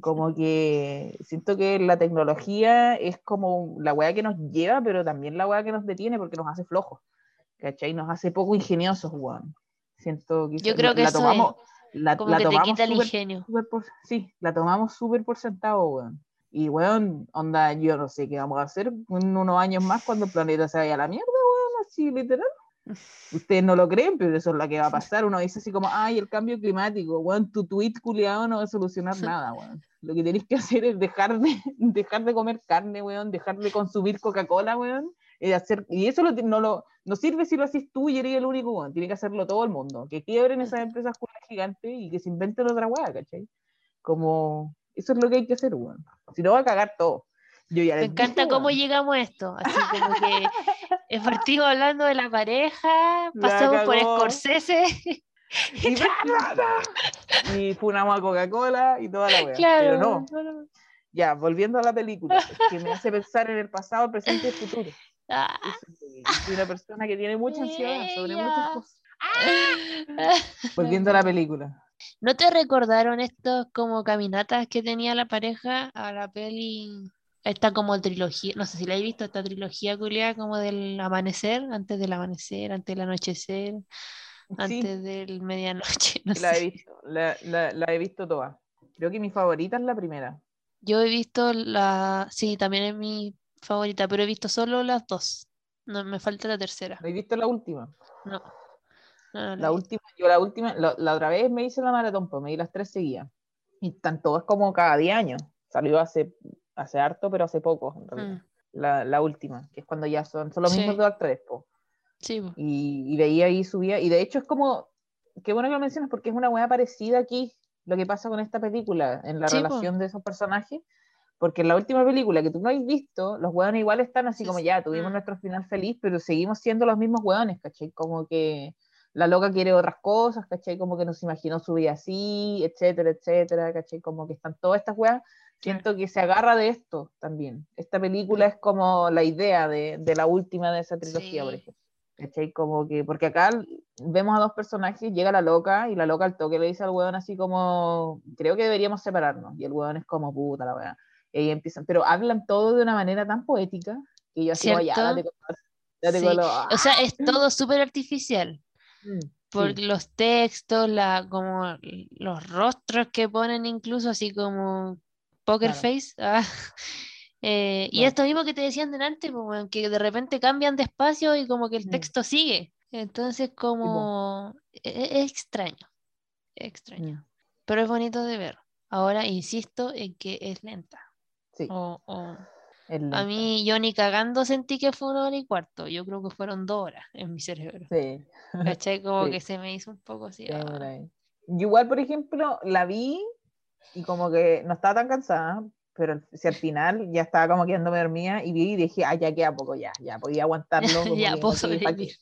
Speaker 3: Como que siento que la tecnología es como la weá que nos lleva, pero también la weá que nos detiene porque nos hace flojos, ¿cachai? Nos hace poco ingeniosos, weón. Siento que
Speaker 2: Yo creo
Speaker 3: la,
Speaker 2: que
Speaker 3: la
Speaker 2: eso es,
Speaker 3: tomamos, la,
Speaker 2: Como
Speaker 3: la
Speaker 2: que te
Speaker 3: tomamos
Speaker 2: quita el ingenio.
Speaker 3: por, sí, la tomamos súper por sentado, weón. Y, weón, onda, yo no sé qué vamos a hacer en unos años más cuando el planeta se vaya a la mierda, así literal. Ustedes no lo creen, pero eso es lo que va a pasar. Uno dice así como, ay, el cambio climático, weón, tu tweet culiado no va a solucionar nada, weón. Lo que tenéis que hacer es dejar de, dejar de comer carne, weón, dejar de consumir Coca-Cola, weón. Y, hacer, y eso lo, no, lo, no sirve si lo haces tú y eres el único, weón. Tiene que hacerlo todo el mundo. Que quiebren esas empresas gigantes y que se inventen otra weá, ¿cachai? Como, eso es lo que hay que hacer, weón. Si no va a cagar todo. Yo ya
Speaker 2: Me encanta
Speaker 3: dije,
Speaker 2: cómo llegamos a esto. Así como que eh, partimos hablando de la pareja,
Speaker 3: La
Speaker 2: pasamos por. Scorsese.
Speaker 3: y, y funamos a Coca-Cola y toda la.
Speaker 2: Claro.
Speaker 3: Pero no, ya, volviendo a la película, que me hace pensar en el pasado, el presente y el futuro.
Speaker 2: Ah,
Speaker 3: Soy una persona que tiene mucha ansiedad sobre muchas cosas. Volviendo a la película.
Speaker 2: ¿No te recordaron estos como caminatas que tenía la pareja a la peli? Esta como trilogía, no sé si la he visto, esta trilogía culiada como del amanecer, antes del amanecer, antes del anochecer,
Speaker 3: Sí,
Speaker 2: antes del medianoche, no
Speaker 3: la he visto, la, la- la he visto toda. Creo que mi favorita es la primera.
Speaker 2: Yo he visto la, sí, también es mi favorita, pero he visto solo las dos. No, me falta la tercera.
Speaker 3: ¿No he visto la última?
Speaker 2: No, no, no la
Speaker 3: última, yo la última, la, la otra vez me hice la maratón, pues me di las tres seguidas. Y tanto es como cada 10 años. Salió hace, hace harto, pero hace poco, en realidad.
Speaker 2: Mm,
Speaker 3: La, la última, que es cuando ya son, son los mismos
Speaker 2: Sí.
Speaker 3: dos actores, po.
Speaker 2: sí, po.
Speaker 3: Y, y veía ahí, subía, y de hecho es como, qué bueno que lo mencionas, porque es una weá parecida aquí, lo que pasa con esta película, en la
Speaker 2: Sí, po.
Speaker 3: relación de esos personajes, porque en la última película que tú no has visto, los weones igual están así
Speaker 2: Sí,
Speaker 3: como ya, tuvimos
Speaker 2: Mm.
Speaker 3: nuestro final feliz, pero seguimos siendo los mismos weones, ¿cachai? Como que la loca quiere otras cosas, ¿cachai? Como que nos imaginó su vida así, etcétera, etcétera, ¿cachai? Como que están todas estas weas. Siento que se agarra de esto también. Esta película es como la idea de, de la última de esa trilogía, por
Speaker 2: Sí.
Speaker 3: ejemplo. ¿Cachai? Como que, porque acá vemos a dos personajes, llega la loca y la loca al toque le dice al weón así como, creo que deberíamos separarnos. Y el weón es como, puta la weá. Y empiezan, pero hablan todo de una manera tan poética que yo así como, ya,
Speaker 2: ¿Cierto?
Speaker 3: date color. Date
Speaker 2: Sí.
Speaker 3: color.
Speaker 2: O sea, es todo súper artificial.
Speaker 3: Mm.
Speaker 2: por
Speaker 3: Sí.
Speaker 2: los textos, la, como los rostros que ponen incluso así como poker
Speaker 3: Claro.
Speaker 2: face. ah, eh, y
Speaker 3: Claro.
Speaker 2: esto mismo que te decían delante, pues, weón, que de repente cambian de espacio y como que el
Speaker 3: Mm.
Speaker 2: texto sigue. Entonces como e- e- es extraño, es extraño,
Speaker 3: Mm,
Speaker 2: pero es bonito de ver. Ahora insisto en que es lenta.
Speaker 3: Sí,
Speaker 2: O, o-
Speaker 3: es
Speaker 2: a
Speaker 3: lenta.
Speaker 2: mí yo ni cagando sentí que fue una hora y cuarto. Yo creo que fueron dos horas en mi cerebro.
Speaker 3: Sí.
Speaker 2: ¿Cachai? Como
Speaker 3: Sí.
Speaker 2: que se me hizo un poco así. Ah.
Speaker 3: igual, por ejemplo, la vi y como que no estaba tan cansada, pero al- si al final ya estaba como quedándome dormida y vi y dije, ah, ya queda poco, ya, ya, podía aguantarlo. como
Speaker 2: Ya puedo sobrevivir.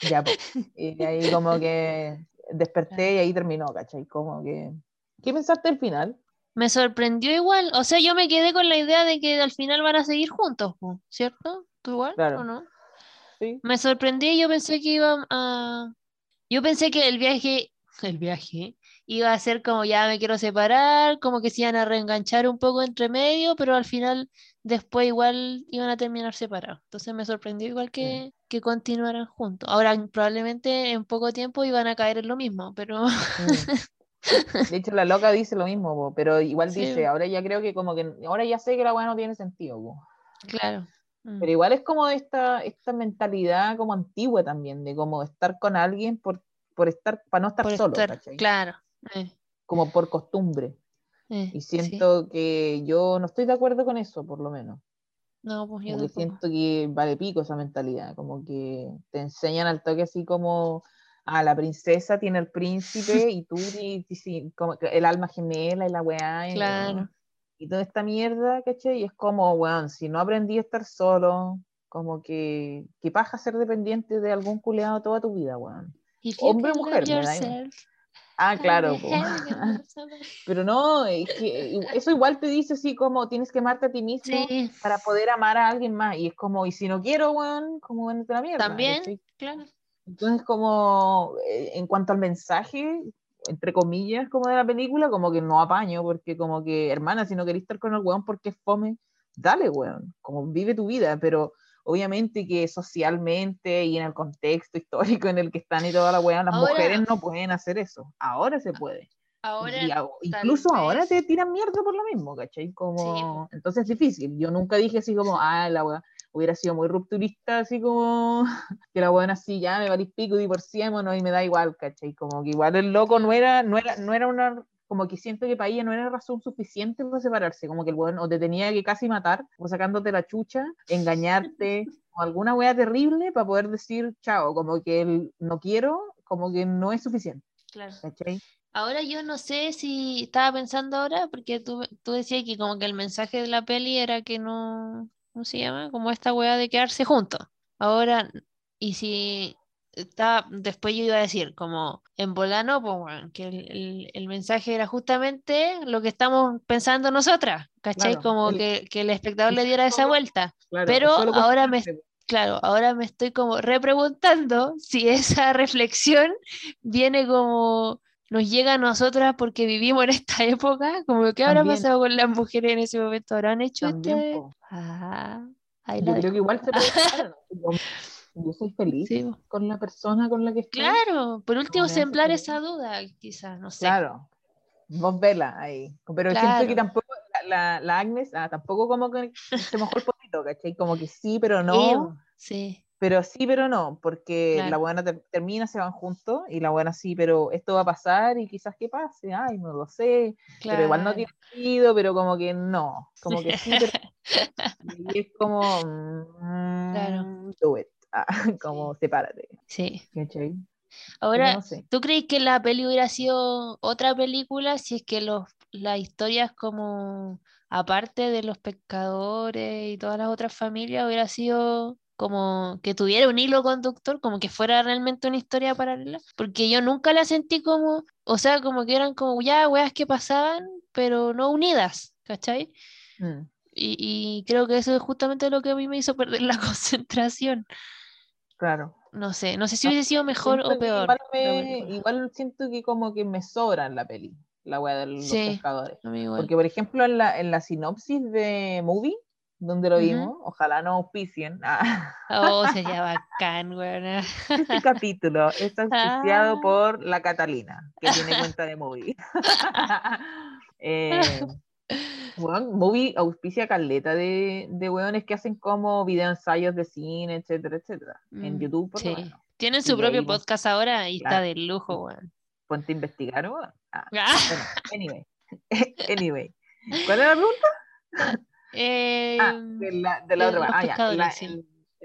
Speaker 3: Ya, po. Y ahí como que desperté y ahí terminó, ¿cachai? Como que... ¿Qué pensaste del final?
Speaker 2: Me sorprendió igual. O sea, yo me quedé con la idea de que al final van a seguir juntos, ¿cierto? ¿Tú igual
Speaker 3: Claro.
Speaker 2: o no?
Speaker 3: Sí.
Speaker 2: Me sorprendí yo pensé que iba a... Yo pensé que el viaje, el viaje, iba a ser como ya me quiero separar, como que se iban a reenganchar un poco entre medio, pero al final después igual iban a terminar separados. Entonces me sorprendió igual que, que continuaran juntos. Ahora probablemente en poco tiempo iban a caer en lo mismo, pero
Speaker 3: Mm. De hecho, la loca dice lo mismo, po, pero igual
Speaker 2: Sí,
Speaker 3: dice, ahora ya creo que como que, ahora ya sé que la weá no tiene sentido, po.
Speaker 2: claro. mm,
Speaker 3: Pero igual es como esta, esta mentalidad como antigua también, de como estar con alguien por, por estar, para no estar
Speaker 2: por
Speaker 3: solo,
Speaker 2: claro. Eh,
Speaker 3: Como por costumbre.
Speaker 2: eh,
Speaker 3: Y
Speaker 2: sí.
Speaker 3: siento que yo no estoy de acuerdo con eso, por lo menos.
Speaker 2: No, pues yo
Speaker 3: Como que siento que vale pico esa mentalidad, como que te enseñan al toque así como a la princesa tiene el príncipe y tú ti- sí, como el alma gemela y la weá y,
Speaker 2: Claro.
Speaker 3: y toda esta mierda, ¿cachai? Y es como, weón, si no aprendí a estar solo, como que, que paja ser dependiente de algún culeado toda tu vida, weón. Hombre o mujer, me da Ah, claro, pero no, es que eso igual te dice así como tienes que amarte a ti mismo
Speaker 2: Sí,
Speaker 3: para poder amar a alguien más. Y es como, y si no quiero, weón, como a la mierda.
Speaker 2: también,
Speaker 3: ¿cachai?
Speaker 2: claro.
Speaker 3: Entonces, como eh, en cuanto al mensaje, entre comillas, como de la película, como que no apaño, porque como que, hermana, si no querés estar con el weón porque es fome, dale, weón, como vive tu vida, pero obviamente que socialmente y en el contexto histórico en el que están y toda la weón, las
Speaker 2: Ahora-
Speaker 3: mujeres no pueden hacer eso. Ahora se puede.
Speaker 2: Ahora,
Speaker 3: Y a- incluso ahora te tiran mierda por lo mismo, ¿cachai? Como, entonces es difícil. Yo nunca dije así como, ah, la weá hubiera sido muy rupturista, así como que la weá así, ya me valís pico, divorciémonos y me da igual, ¿cachai? Como que igual el loco no era, no era, no era una, como que siento que para ella no era razón suficiente para separarse, como que el weón o te tenía que casi matar, o sacándote la chucha, engañarte, o alguna weá terrible para poder decir chao, como que el no quiero, como que no es suficiente,
Speaker 2: claro.
Speaker 3: ¿cachai?
Speaker 2: Ahora yo no sé si estaba pensando ahora, porque tú, tú decías que como que el mensaje de la peli era que no, ¿cómo se llama? Como esta weá de quedarse juntos. Ahora, y si está, después yo iba a decir, como en volano, pues bueno, que el, el- el mensaje era justamente lo que estamos pensando nosotras, ¿cachai?
Speaker 3: Claro,
Speaker 2: Como
Speaker 3: el-
Speaker 2: que, que el espectador le diera esa vuelta.
Speaker 3: Claro,
Speaker 2: Pero ahora me- Claro, ahora me estoy como repreguntando si esa reflexión viene como nos llega a nosotras porque vivimos en esta época, como qué habrá pasado con las mujeres en ese momento, habrán hecho
Speaker 3: También,
Speaker 2: este. Ah, ahí
Speaker 3: Yo creo que igual se. yo, soy feliz
Speaker 2: Sí,
Speaker 3: con la persona con la que estoy.
Speaker 2: Claro, por último sembrar esa duda, quizás, no sé.
Speaker 3: Claro. Vos vela ahí. Pero siento
Speaker 2: Claro.
Speaker 3: que tampoco, la, la, Agnes, ah, tampoco como que se mojó el potito, ¿cachai? Como que sí, pero no.
Speaker 2: sí,
Speaker 3: Pero sí, pero no, porque
Speaker 2: Claro.
Speaker 3: la buena ter- termina, se van juntos, y la buena sí, pero esto va a pasar y quizás que pase, ay, no lo sé, pero igual no tiene sentido, pero como que no, como que sí, pero y es como, mm,
Speaker 2: Claro.
Speaker 3: do it, ah, como sepárate,
Speaker 2: Sí.
Speaker 3: ¿cachai?
Speaker 2: Ahora,
Speaker 3: no sé.
Speaker 2: ¿tú crees que la peli hubiera sido otra película si es que los, las historias como aparte de los pescadores y todas las otras familias hubiera sido como que tuviera un hilo conductor, como que fuera realmente una historia paralela? Porque yo nunca la sentí como, o sea, como que eran como ya weas que pasaban, pero no unidas, ¿cachai?
Speaker 3: Mm.
Speaker 2: Y, y creo que eso es justamente lo que a mí me hizo perder la concentración.
Speaker 3: Claro.
Speaker 2: No sé, no sé si
Speaker 3: No,
Speaker 2: hubiese sido mejor o peor.
Speaker 3: Igual, me- siento que como que me sobra en la peli, la wea de los
Speaker 2: Sí.
Speaker 3: pescadores. Porque, por ejemplo, en la, en la sinopsis de Movie, donde lo vimos. Ojalá no auspicien. Ah,
Speaker 2: Oh, sería bacán, weón.
Speaker 3: Este capítulo está auspiciado
Speaker 2: Ah.
Speaker 3: por la Catalina, que tiene cuenta de Movie. eh, weón, Movie auspicia caleta de, de weones que hacen como video ensayos de cine, etcétera, etcétera. En
Speaker 2: Mm,
Speaker 3: YouTube, por
Speaker 2: sí.
Speaker 3: menos.
Speaker 2: Tienen
Speaker 3: Y
Speaker 2: su propio
Speaker 3: ahí
Speaker 2: podcast ahora y está de lujo, weón.
Speaker 3: Ponte a investigar, weón. Ah,
Speaker 2: Ah,
Speaker 3: bueno, anyway. anyway. ¿Cuál era la pregunta?
Speaker 2: eh,
Speaker 3: Ah, de la, de la otra. Ah, ya, la-.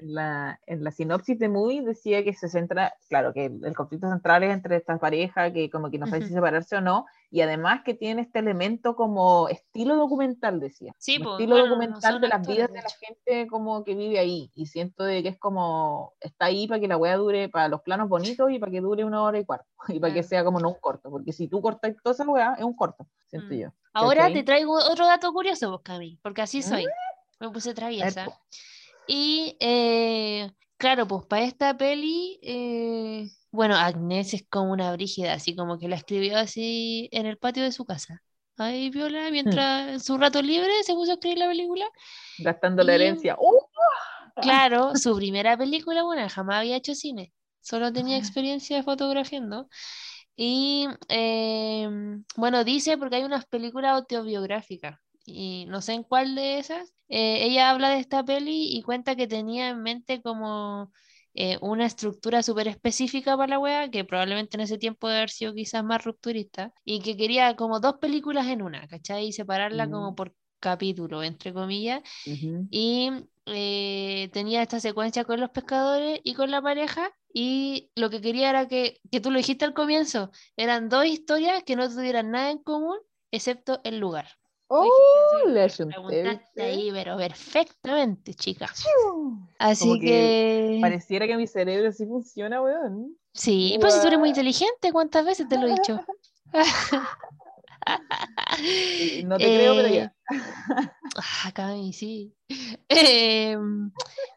Speaker 3: En, la, en la sinopsis de Movie decía que se centra, claro, que el, conflicto central es entre estas parejas, que como que no saben si
Speaker 2: Ujú.
Speaker 3: separarse o no, y además que tiene este elemento como estilo documental, decía.
Speaker 2: Sí, po,
Speaker 3: estilo
Speaker 2: bueno,
Speaker 3: documental
Speaker 2: son
Speaker 3: de las vidas
Speaker 2: de
Speaker 3: de la gente como que vive ahí, y siento de que es como, está ahí para que la weá dure, para los planos bonitos y para que dure una hora y cuarto, y para que
Speaker 2: Claro.
Speaker 3: sea como no un corto, porque si tú cortas toda esa weá, es un corto, siento
Speaker 2: Mm.
Speaker 3: yo.
Speaker 2: Ahora te traigo otro dato curioso, pues, Cami, porque así soy.
Speaker 3: Mm.
Speaker 2: Me puse traviesa. Y eh, claro, pues para esta peli, eh, bueno, Agnés es como una brígida, así como que la escribió así en el patio de su casa. Ahí viola,
Speaker 3: Hmm.
Speaker 2: mientras en su rato libre se puso a escribir la película.
Speaker 3: Gastando la herencia. ¡Uh!
Speaker 2: Claro, su primera película, bueno, jamás había hecho cine, solo tenía experiencia fotografiando. Y em, bueno, dice porque hay unas películas autobiográficas y no sé en cuál de esas, eh, ella habla de esta peli y cuenta que tenía en mente como eh, una estructura súper específica para la wea, que probablemente en ese tiempo debe haber sido quizás más rupturista, y que quería como dos películas en una, ¿cachai? Y separarla como
Speaker 3: Mm.
Speaker 2: por capítulo, entre comillas.
Speaker 3: Ujú.
Speaker 2: Y eh, tenía esta secuencia con los pescadores y con la pareja. Y lo que quería era que, que tú lo dijiste al comienzo, eran dos historias que no tuvieran nada en común, excepto el lugar.
Speaker 3: ¡Oh! achunté,
Speaker 2: preguntaste ahí, pero perfectamente, chica.
Speaker 3: Como
Speaker 2: Así
Speaker 3: que
Speaker 2: que...
Speaker 3: Pareciera que mi cerebro sí funciona, weón.
Speaker 2: Sí, pues si tú eres muy inteligente, ¿cuántas veces te lo he dicho?
Speaker 3: No te creo, pero
Speaker 2: Eh,
Speaker 3: ya.
Speaker 2: Ah, Cami, sí. Em,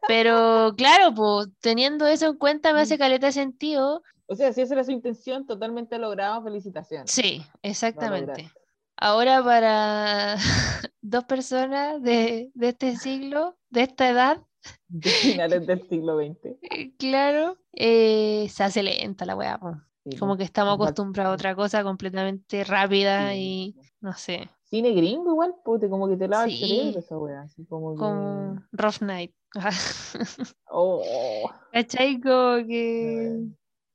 Speaker 2: pero claro, pues teniendo eso en cuenta me hace
Speaker 3: Mm.
Speaker 2: caleta sentido.
Speaker 3: O sea, si esa era su intención, totalmente logrado, felicitaciones.
Speaker 2: Sí, exactamente.
Speaker 3: lograste.
Speaker 2: Ahora para dos personas de, de este siglo, de esta edad,
Speaker 3: De finales del siglo XX.
Speaker 2: eh, claro, eh, se hace lenta la weá.
Speaker 3: Sí,
Speaker 2: Como que estamos
Speaker 3: nos falta-
Speaker 2: acostumbrados a otra cosa completamente rápida
Speaker 3: Sí,
Speaker 2: y no sé,
Speaker 3: Cine gringo igual, pute, como que te lava
Speaker 2: Sí.
Speaker 3: el cerebro esa weá. Así como que...
Speaker 2: Rough Night.
Speaker 3: Oh,
Speaker 2: ¿Cachai? Como que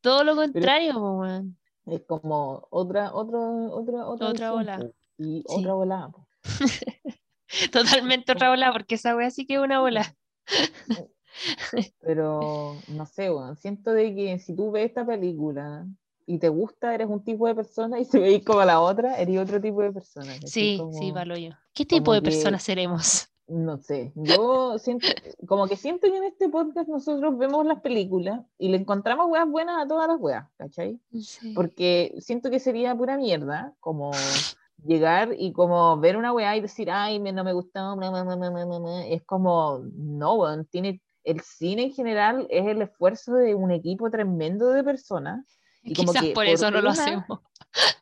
Speaker 2: todo lo contrario, weón.
Speaker 3: Es como otra, otra, otra, otra,
Speaker 2: Otra ola.
Speaker 3: Y
Speaker 2: Sí.
Speaker 3: otra ola.
Speaker 2: Totalmente otra bola, porque esa wea sí que es una bola.
Speaker 3: Pero no sé, weón, siento de que si tú ves esta película y te gusta, eres un tipo de persona y si veis como la otra, eres otro tipo de persona.
Speaker 2: Sí,
Speaker 3: Como-
Speaker 2: sí, palo yo. ¿Qué tipo de
Speaker 3: que-
Speaker 2: personas seremos?
Speaker 3: No sé, yo siento, como que siento que en este podcast nosotros vemos las películas y le encontramos weas buenas a todas las weas, ¿cachai?
Speaker 2: Sí.
Speaker 3: Porque siento que sería pura mierda, como llegar y como ver una weá y decir, ay, me, no me gustó, bla, bla, bla, bla, bla, bla, bla". es como, no, weón, tiene, el cine en general es el esfuerzo de un equipo tremendo de personas. Y como
Speaker 2: Quizás
Speaker 3: que
Speaker 2: por
Speaker 3: por
Speaker 2: eso no lo hacemos.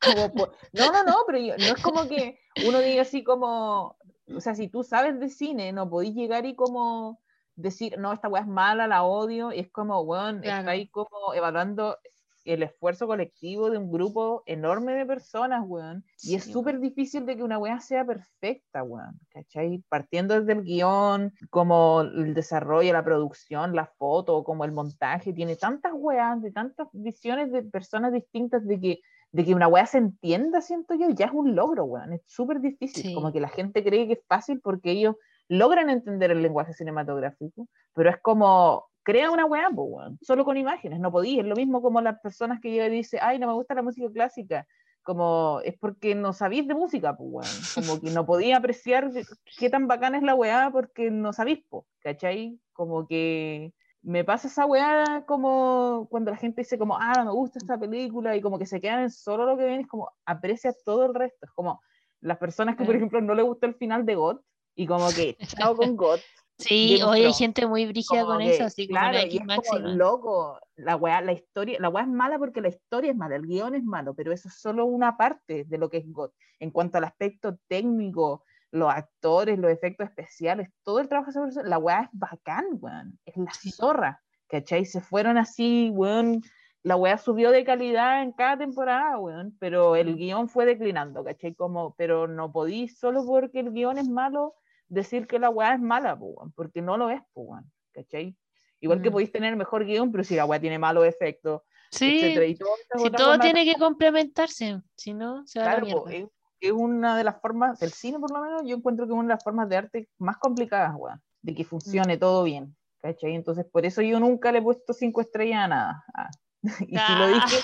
Speaker 3: como por- no, no, no, pero yo- no es como que uno diga así como, o sea, si tú sabes de cine, no podís llegar y como decir, no, esta weá es mala, la odio, y es como, weón,
Speaker 2: Claro.
Speaker 3: está ahí como evaluando el esfuerzo colectivo de un grupo enorme de personas, weón, y es
Speaker 2: Sí,
Speaker 3: súper difícil de que una weá sea perfecta, weón, ¿cachai? Partiendo desde el guion, como el desarrollo, la producción, la foto, como el montaje, tiene tantas weas, de tantas visiones de personas distintas de que de que una weá se entienda, siento yo, ya es un logro, weón. Es súper difícil.
Speaker 2: Sí.
Speaker 3: Como que la gente cree que es fácil porque ellos logran entender el lenguaje cinematográfico, pero es como, crea una weá, weón, solo con imágenes, no podía. Es lo mismo como las personas que llegan y dicen, ay, no me gusta la música clásica. Como, es porque no sabéis de música, pues, weón. Como que no podía apreciar qué- tan bacana es la weá porque no sabéis, po, ¿cachai? Como que me pasa esa weá como cuando la gente dice como, ah, no me gusta esta película y como que se quedan en solo lo que ven, es como, aprecia todo el resto. Es como las personas que, por ejemplo, no le gustó el final de God y como que, chao con God.
Speaker 2: Sí, hoy hay gente muy brígida con
Speaker 3: que,
Speaker 2: eso, así
Speaker 3: claro,
Speaker 2: la
Speaker 3: y es
Speaker 2: máxima.
Speaker 3: como loco, la weá, la historia, la weá es mala porque la historia es mala, el guion es malo, pero eso es solo una parte de lo que es God. En cuanto al aspecto técnico, los actores, los efectos especiales, todo el trabajo de esa la weá es bacán, weón. Es la zorra, ¿cachai? Se fueron así, weón. La weá subió de calidad en cada temporada, weón, pero el guion fue declinando, ¿cachai? Como, pero no podís solo porque el guion es malo decir que la weá es mala, weón, porque no lo es, weón, ¿cachai? Igual que
Speaker 2: Mm.
Speaker 3: podéis tener mejor guion, pero si la weá tiene malos efectos,
Speaker 2: Sí,
Speaker 3: etcétera, y
Speaker 2: si todo tiene que complementarse, si no, se va a la
Speaker 3: Claro, po,
Speaker 2: mierda.
Speaker 3: es, es una de las formas, del cine por lo menos, yo encuentro que es una de las formas de arte más complicadas, weón, de que funcione todo bien, ¿cachai? Entonces, por eso yo nunca le he puesto cinco estrellas a nada. ah. Y si lo dije,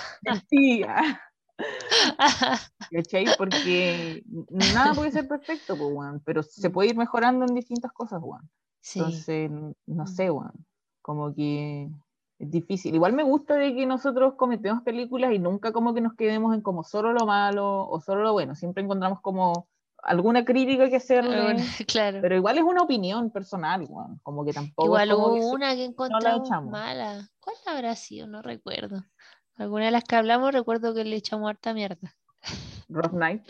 Speaker 3: ah, ¿cachai? Porque nada puede ser perfecto, pues, weón, pero se puede ir mejorando en distintas cosas, weón.
Speaker 2: Sí,
Speaker 3: Entonces, no
Speaker 2: Mm.
Speaker 3: sé, weón, como que es difícil. Igual me gusta de que nosotros cometemos películas y nunca como que nos quedemos en como solo lo malo o solo lo bueno. Siempre encontramos como alguna crítica que hacerle,
Speaker 2: Bueno, claro.
Speaker 3: pero igual es una opinión personal. Como que tampoco
Speaker 2: Igual hubo una que encontramos mala. ¿Cuál habrá sido? No recuerdo. Alguna de las que hablamos recuerdo que le echamos harta mierda.
Speaker 3: Rough Night.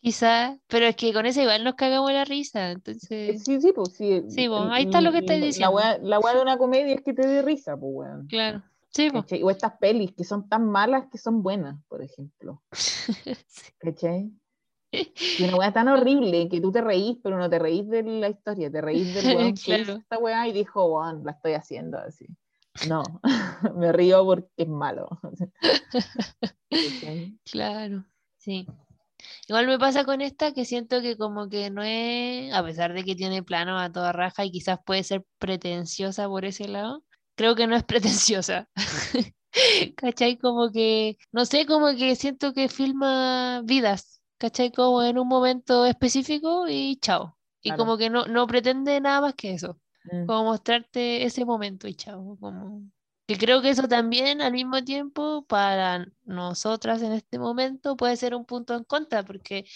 Speaker 2: Quizás, pero es que con esa igual nos cagamos la risa, entonces,
Speaker 3: Sí, sí, pues sí.
Speaker 2: Sí, pues, ahí está lo que
Speaker 3: la
Speaker 2: diciendo.
Speaker 3: La weá de una comedia es que te dé risa, pues, weón.
Speaker 2: claro. Sí, pues.
Speaker 3: ¿Cachai? O estas pelis que son tan malas que son buenas, por ejemplo. ¿Cachai? Y una weá tan horrible que tú te reís, pero no te reís de la historia, te reís del weón que hizo
Speaker 2: Claro.
Speaker 3: esta weá y dijo, weón, la estoy haciendo así. No, me río porque es malo. ¿Cachai?
Speaker 2: Claro, sí. Igual me pasa con esta que siento que como que no es, a pesar de que tiene plano a toda raja y quizás puede ser pretenciosa por ese lado, creo que no es pretenciosa. ¿Cachai? Como que, no sé, como que siento que filma vidas, ¿cachai? Como en un momento específico y chao. Y
Speaker 3: Claro.
Speaker 2: como que no, no pretende nada más que eso,
Speaker 3: Mm,
Speaker 2: como mostrarte ese momento y chao. Como... Que creo que eso también al mismo tiempo para nosotras en este momento puede ser un punto en contra, porque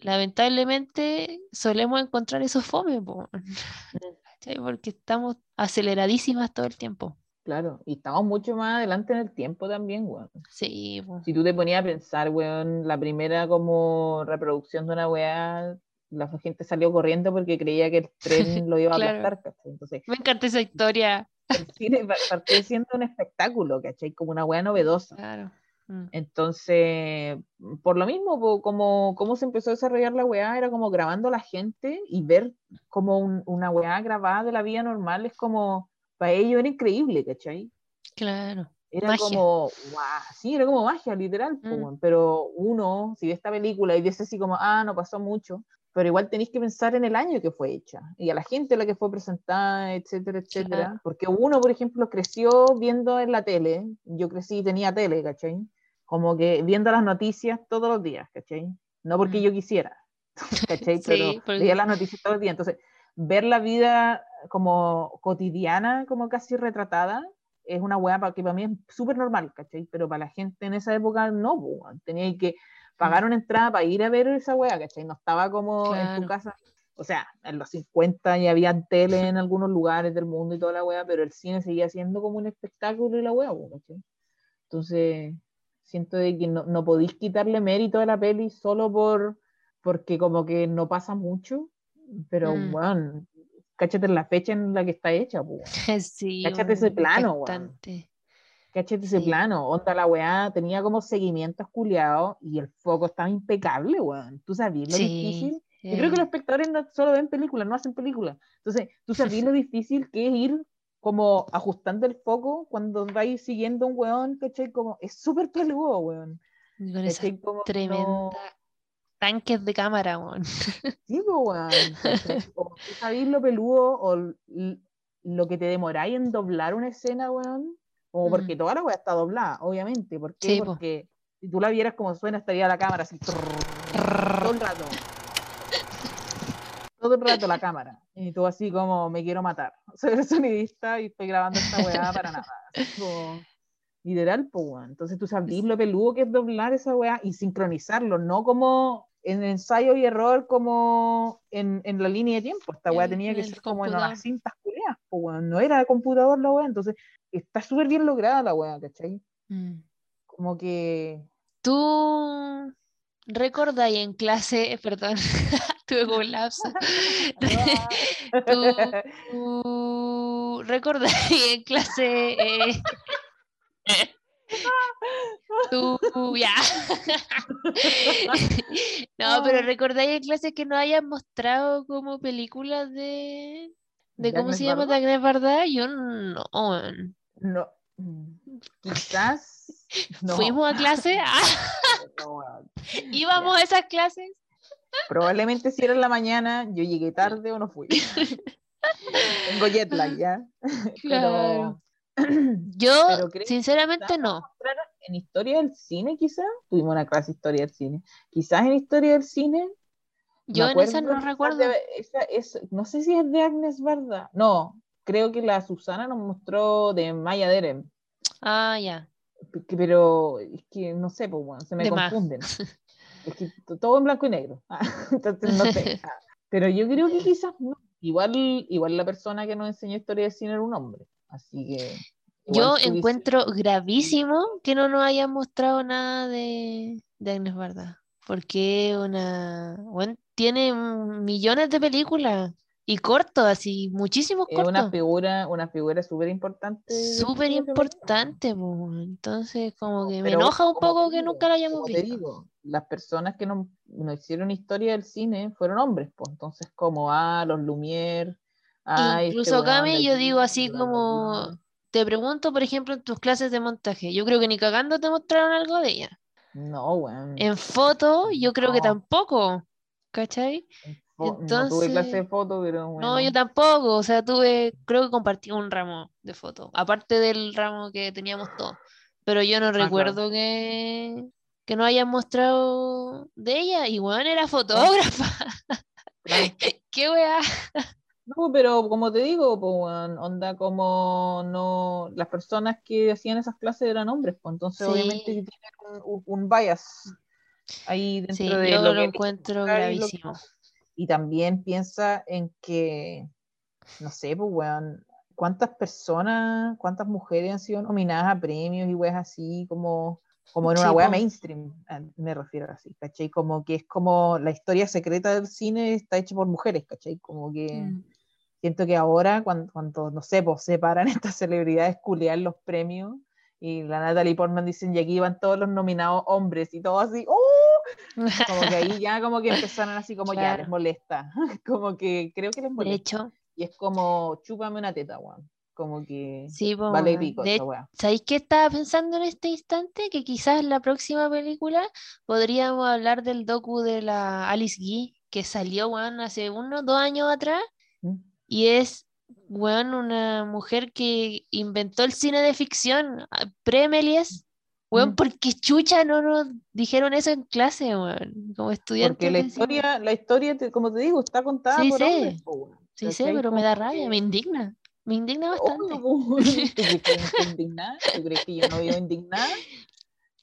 Speaker 2: lamentablemente solemos encontrar esos fome, po, ¿cachai? Porque estamos aceleradísimas todo el tiempo.
Speaker 3: Claro, y estamos mucho más adelante en el tiempo también, weón.
Speaker 2: Sí, po.
Speaker 3: Si tú te ponías a pensar, weón, la primera como reproducción de una weá, la gente salió corriendo porque creía que el tren lo iba a
Speaker 2: Claro.
Speaker 3: aplastar, ¿cachai? Entonces,
Speaker 2: Me encanta esa historia.
Speaker 3: El cine pa- partió siendo un espectáculo, ¿cachai? Como una weá novedosa.
Speaker 2: Claro. Mm.
Speaker 3: Entonces, por lo mismo, como, como se empezó a desarrollar la weá, era como grabando a la gente y ver como un- una weá grabada de la vida normal es como, para ellos era increíble, ¿cachai?
Speaker 2: Claro.
Speaker 3: Era
Speaker 2: Magia.
Speaker 3: como, guau, sí, era como magia, literal,
Speaker 2: Mm.
Speaker 3: pero uno, si ve esta película y dice así como, ah, no pasó mucho, pero igual tenéis que pensar en el año que fue hecha y a la gente a la que fue presentada, etcétera, etcétera,
Speaker 2: Claro.
Speaker 3: porque uno, por ejemplo, creció viendo en la tele, yo crecí y tenía tele, ¿cachai? Como que viendo las noticias todos los días, ¿cachai? No porque
Speaker 2: Mm.
Speaker 3: yo quisiera, ¿cachai? Pero
Speaker 2: Sí, porque-
Speaker 3: veía las noticias todos los días, entonces ver la vida como cotidiana, como casi retratada, es una weá que para mí es súper normal, ¿cachai? Pero para la gente en esa época no, tenía que pagar una entrada para ir a ver esa weá, ¿cachai? No estaba como en tu casa. O sea, en los 50 ya había tele en algunos lugares del mundo y toda la weá, pero el cine seguía siendo como un espectáculo y la weá, po, ¿cachai? Entonces, siento de que no, no podéis quitarle mérito a la peli solo por porque como que no pasa mucho, pero
Speaker 2: Mm.
Speaker 3: weón, cáchate la fecha en la que está hecha, weón.
Speaker 2: Sí,
Speaker 3: Cáchate ese
Speaker 2: weón,
Speaker 3: plano, Cáchate ese
Speaker 2: Sí.
Speaker 3: plano, onda la weá, tenía como seguimientos culiados y el foco estaba impecable, weón. ¿Tú sabías lo
Speaker 2: Sí,
Speaker 3: difícil? Yo creo que los espectadores no solo ven películas, no hacen películas. Entonces, ¿tú sabías lo difícil que es ir como ajustando el foco cuando vais siguiendo un weón, ¿cachai? Como, es súper peludo, weón.
Speaker 2: y con esas
Speaker 3: ¿cachai? Como
Speaker 2: tremendas
Speaker 3: no-
Speaker 2: tanques de cámara, weón.
Speaker 3: Sí, weón. ¿cachai? O tú sabís lo peludo o lo que te demoráis en doblar una escena, weón. Como porque
Speaker 2: Mm.
Speaker 3: toda la weá está doblada, obviamente. ¿Por qué?
Speaker 2: Sí, po.
Speaker 3: porque si tú la vieras como suena, estaría la cámara así. todo el rato. Todo el rato la cámara. Y tú así como, me quiero matar. Soy el sonidista y estoy grabando esta weá para nada. Así como, literal, pues. Entonces tú sabís lo peludo que es doblar esa weá y sincronizarlo, no como en ensayo y error como en, en la línea de tiempo. Esta weá
Speaker 2: En-
Speaker 3: tenía
Speaker 2: en
Speaker 3: que ser como en unas cintas culeas, pues, weón. No era computador la weá, entonces está súper bien lograda la weá, ¿cachai?
Speaker 2: Mm.
Speaker 3: Como que
Speaker 2: ¿Tú recordáis en clase, perdón, tuve como un lapso. ¿Tú recordás en clase? eh, Tú, ya. No, pero recordáis en clase que no hayan mostrado como películas de, de
Speaker 3: ¿De
Speaker 2: cómo se llama de
Speaker 3: Varda?
Speaker 2: Agnes Varda. Yo no.
Speaker 3: No, quizás no.
Speaker 2: Fuimos a clase, Ah,
Speaker 3: no,
Speaker 2: íbamos a esas clases.
Speaker 3: Probablemente si era en la mañana, yo llegué tarde o no fui. Tengo jet lag ya.
Speaker 2: Claro.
Speaker 3: Pero
Speaker 2: Yo,
Speaker 3: Pero
Speaker 2: sinceramente, no.
Speaker 3: en historia del cine, quizás. Tuvimos una clase de historia del cine. Quizás en historia del cine.
Speaker 2: Yo en esa no recuerdo.
Speaker 3: de- esa- es- no sé si es de Agnes Varda. No, creo que la Susana nos mostró de Maya Deren.
Speaker 2: Ah, ya.
Speaker 3: pero es que no sé, pues bueno, se me
Speaker 2: De más.
Speaker 3: confunden. Es que todo en blanco y negro. Entonces no sé. Pero yo creo que quizás no. Igual, igual la persona que nos enseñó historia del cine era un hombre. Así que.
Speaker 2: Yo encuentro gravísimo que no nos hayan mostrado nada de, de Agnes Varda. Porque una. Bueno, tiene millones de películas y cortos, así, muchísimos
Speaker 3: Es una
Speaker 2: cortos.
Speaker 3: figura, una figura súper importante. del
Speaker 2: Súper importante, po. Entonces, como que me enoja un poco que
Speaker 3: digo,
Speaker 2: nunca la hayamos
Speaker 3: como te
Speaker 2: visto.
Speaker 3: digo, las personas que nos, nos hicieron historia del cine fueron hombres, pues entonces como ah, los Lumière, ah, este
Speaker 2: Incluso,
Speaker 3: de
Speaker 2: yo digo así como, te pregunto, por ejemplo, en tus clases de montaje, yo creo que ni cagando te mostraron algo de ella.
Speaker 3: No, weón.
Speaker 2: En foto, yo creo que
Speaker 3: No.
Speaker 2: tampoco, ¿cachai?
Speaker 3: Fo- No tuve clase de
Speaker 2: entonces-
Speaker 3: foto, pero
Speaker 2: No,
Speaker 3: bueno.
Speaker 2: yo tampoco, o sea, tuve, creo que compartí un ramo de foto, aparte del ramo que teníamos todos, pero yo no
Speaker 3: Ah, claro.
Speaker 2: recuerdo que, que no hayan mostrado de ella, y bueno, era fotógrafa,
Speaker 3: Claro.
Speaker 2: qué weá.
Speaker 3: No, pero como te digo, pues, onda como no, las personas que hacían esas clases eran hombres, pues entonces obviamente
Speaker 2: Sí.
Speaker 3: que tienen un- un bias ahí dentro
Speaker 2: Sí,
Speaker 3: de
Speaker 2: yo
Speaker 3: lo
Speaker 2: lo
Speaker 3: que
Speaker 2: encuentro
Speaker 3: lo
Speaker 2: gravísimo.
Speaker 3: Y también piensa en que, no sé, pues, weón, cuántas personas, cuántas mujeres han sido nominadas a premios y weas así, como, como en una
Speaker 2: Sí,
Speaker 3: wea mainstream, ah, me refiero así, ¿cachai? Como que es como la historia secreta del cine está hecha por mujeres, ¿cachai? Como que
Speaker 2: Mm.
Speaker 3: siento que ahora, cuando, cuando no sé, pues separan estas celebridades culear los premios y la Natalie Portman dicen, y aquí van todos los nominados hombres y todo así, ¡oh! Como que ahí ya como que empezaron así como ya,
Speaker 2: Claro.
Speaker 3: les molesta. Como que creo que les
Speaker 2: De
Speaker 3: molesta.
Speaker 2: hecho,
Speaker 3: Y es como, chúpame una teta, weón. Como que
Speaker 2: sí, po,
Speaker 3: vale pico
Speaker 2: De
Speaker 3: weá.
Speaker 2: ¿Sabéis qué estaba pensando en este instante? Que quizás en la próxima película podríamos hablar del docu de la Alice Guy, que salió, weón, hace unos dos años atrás,
Speaker 3: ¿Mm?
Speaker 2: y es, weón, una mujer que inventó el cine de ficción, ah, pre-Méliès. Weón,
Speaker 3: ¿Mm?
Speaker 2: porque chucha no nos dijeron eso en clase, weón, como estudiantes
Speaker 3: Porque la historia, la historia, como te digo, está contada
Speaker 2: Sí
Speaker 3: por
Speaker 2: sé.
Speaker 3: hombres, weón.
Speaker 2: Sí pero me da rabia,
Speaker 3: que-
Speaker 2: me indigna, me indigna bastante.
Speaker 3: Po, weón. ¿Tú crees que yo no estoy indignada? ¿Tú crees que yo no vivo indignada?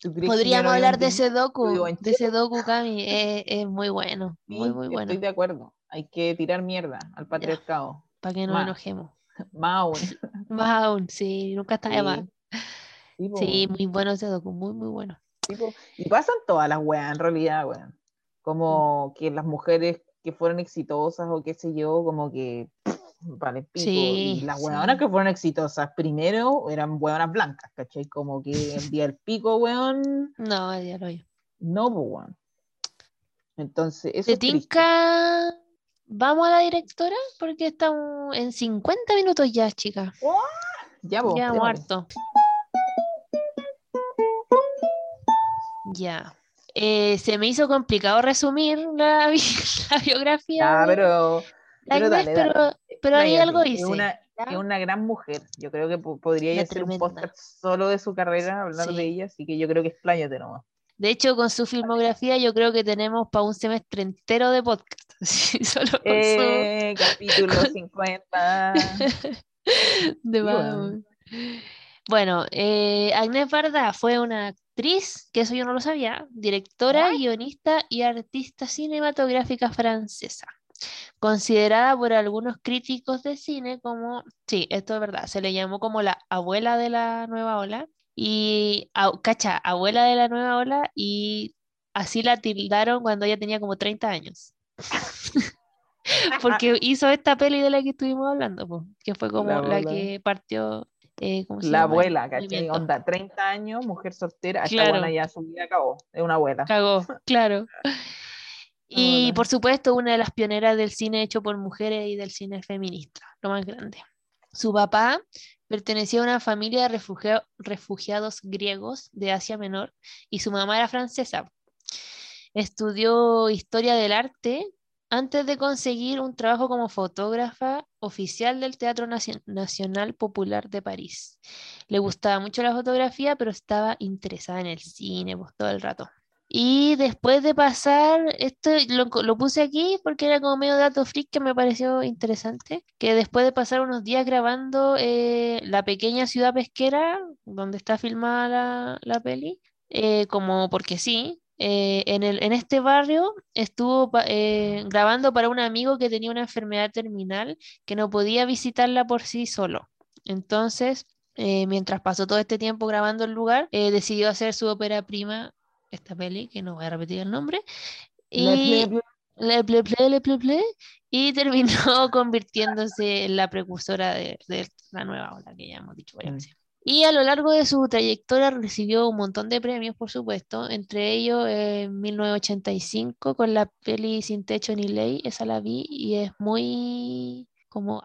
Speaker 3: ¿Tú crees que yo
Speaker 2: Podríamos
Speaker 3: no
Speaker 2: hablar de ese docu, de ese docu, Cami, es, es muy bueno, muy,
Speaker 3: Sí,
Speaker 2: muy bueno,
Speaker 3: Estoy de acuerdo. Hay que tirar mierda al patriarcado.
Speaker 2: Para que no
Speaker 3: más.
Speaker 2: enojemos.
Speaker 3: Más aún.
Speaker 2: Más aún, sí, nunca está de
Speaker 3: Sí.
Speaker 2: más.
Speaker 3: Sí,
Speaker 2: muy bueno ese docu, muy, muy bueno.
Speaker 3: Sí. Y pasan todas las weas, en realidad, weón. Como que las mujeres que fueron exitosas o qué sé yo, como que pff, vale pico. y
Speaker 2: Sí,
Speaker 3: las
Speaker 2: sí.
Speaker 3: weonas que fueron exitosas primero eran weonas blancas, ¿cachai? Como que el día del pico, weón,
Speaker 2: No, ya lo oí.
Speaker 3: no, pues, weón. Entonces, eso
Speaker 2: ¿Te tinca? ¿Vamos a la directora? Porque estamos en 50 minutos ya, chicas.
Speaker 3: Ya, po,
Speaker 2: Ya, muerto. Ya. Eh, se me hizo complicado resumir la, bi- la biografía de
Speaker 3: pero,
Speaker 2: Agnes,
Speaker 3: pero dale, dale.
Speaker 2: pero, pero ahí algo
Speaker 3: Es
Speaker 2: hice.
Speaker 3: una,
Speaker 2: ¿ya?
Speaker 3: es una gran mujer. Yo creo que po- podría
Speaker 2: Una
Speaker 3: hacer un podcast solo de su carrera, hablar
Speaker 2: Sí.
Speaker 3: de ella, así que yo creo que expláyate nomás.
Speaker 2: De hecho, con su filmografía yo creo que tenemos para un semestre entero de podcast. Sí, Solo con
Speaker 3: Eh, capítulo 50.
Speaker 2: su... de
Speaker 3: bueno.
Speaker 2: eh, Agnès Varda fue una actriz, que eso yo no lo sabía, directora, guionista y artista cinematográfica francesa. Considerada por algunos críticos de cine como, sí, esto es verdad, se le llamó como la abuela de la nueva ola y, au- cacha, abuela de la nueva ola y así la tildaron cuando ella tenía como 30 años. Porque hizo esta peli de la que estuvimos hablando, po, que fue como
Speaker 3: La
Speaker 2: que partió. eh, ¿cómo se
Speaker 3: La
Speaker 2: llama?
Speaker 3: abuela,
Speaker 2: El
Speaker 3: ¿cachai? Onda, 30 años, mujer soltera, esta
Speaker 2: Claro.
Speaker 3: ya su vida acabó, es una abuela.
Speaker 2: Cagó, claro. Y por supuesto, una de las pioneras del cine hecho por mujeres y del cine feminista, lo más grande. Su papá pertenecía a una familia de refugia- refugiados griegos de Asia Menor y su mamá era francesa. Estudió historia del arte antes de conseguir un trabajo como fotógrafa oficial del Teatro Nacio- Nacional Popular de París. Le gustaba mucho la fotografía, pero estaba interesada en el cine pues, todo el rato. Y después de pasar, esto lo, lo puse aquí porque era como medio dato freak que me pareció interesante, que después de pasar unos días grabando eh, la pequeña ciudad pesquera donde está filmada la, la peli, eh, como porque sí, eh, en el, en este barrio estuvo eh, grabando para un amigo que tenía una enfermedad terminal que no podía visitarla por sí solo. Entonces, mientras pasó todo este tiempo grabando el lugar, decidió hacer su ópera prima, esta peli, que no voy a repetir el nombre,
Speaker 3: Le-
Speaker 2: y,
Speaker 3: le- le-
Speaker 2: le ple, ple, le ple, y terminó convirtiéndose en la precursora de, de la nueva ola que ya hemos dicho varias
Speaker 3: Mm.
Speaker 2: veces. Y a lo largo de su trayectoria recibió un montón de premios, por supuesto, entre ellos eh, en 1985 con la peli Sin Techo ni Ley, esa la vi y es muy como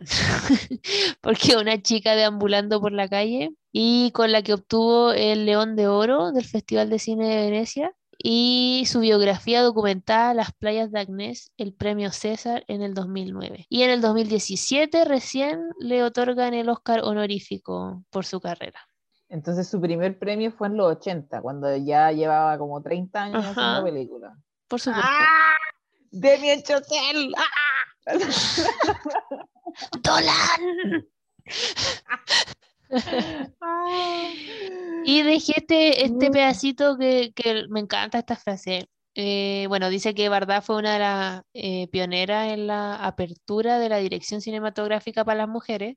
Speaker 2: porque una chica deambulando por la calle y con la que obtuvo el León de Oro del Festival de Cine de Venecia y su biografía documentada Las playas de Agnés, el premio César en el 2009. Y en el 2017 recién le otorgan el Oscar honorífico por su carrera.
Speaker 3: Entonces su primer premio fue en los 80, cuando ya llevaba como 30 años
Speaker 2: Ajá.
Speaker 3: haciendo películas.
Speaker 2: Por supuesto.
Speaker 3: ¡Ah! ¡Demi Chazelle! ¡Ah!
Speaker 2: ¡Dolan!
Speaker 3: ¡Ah!
Speaker 2: Y dejé este, este
Speaker 3: Mm.
Speaker 2: pedacito que, que me encanta esta frase. Eh, bueno, dice que Bardá fue una de las eh, pioneras en la apertura de la dirección cinematográfica para las mujeres.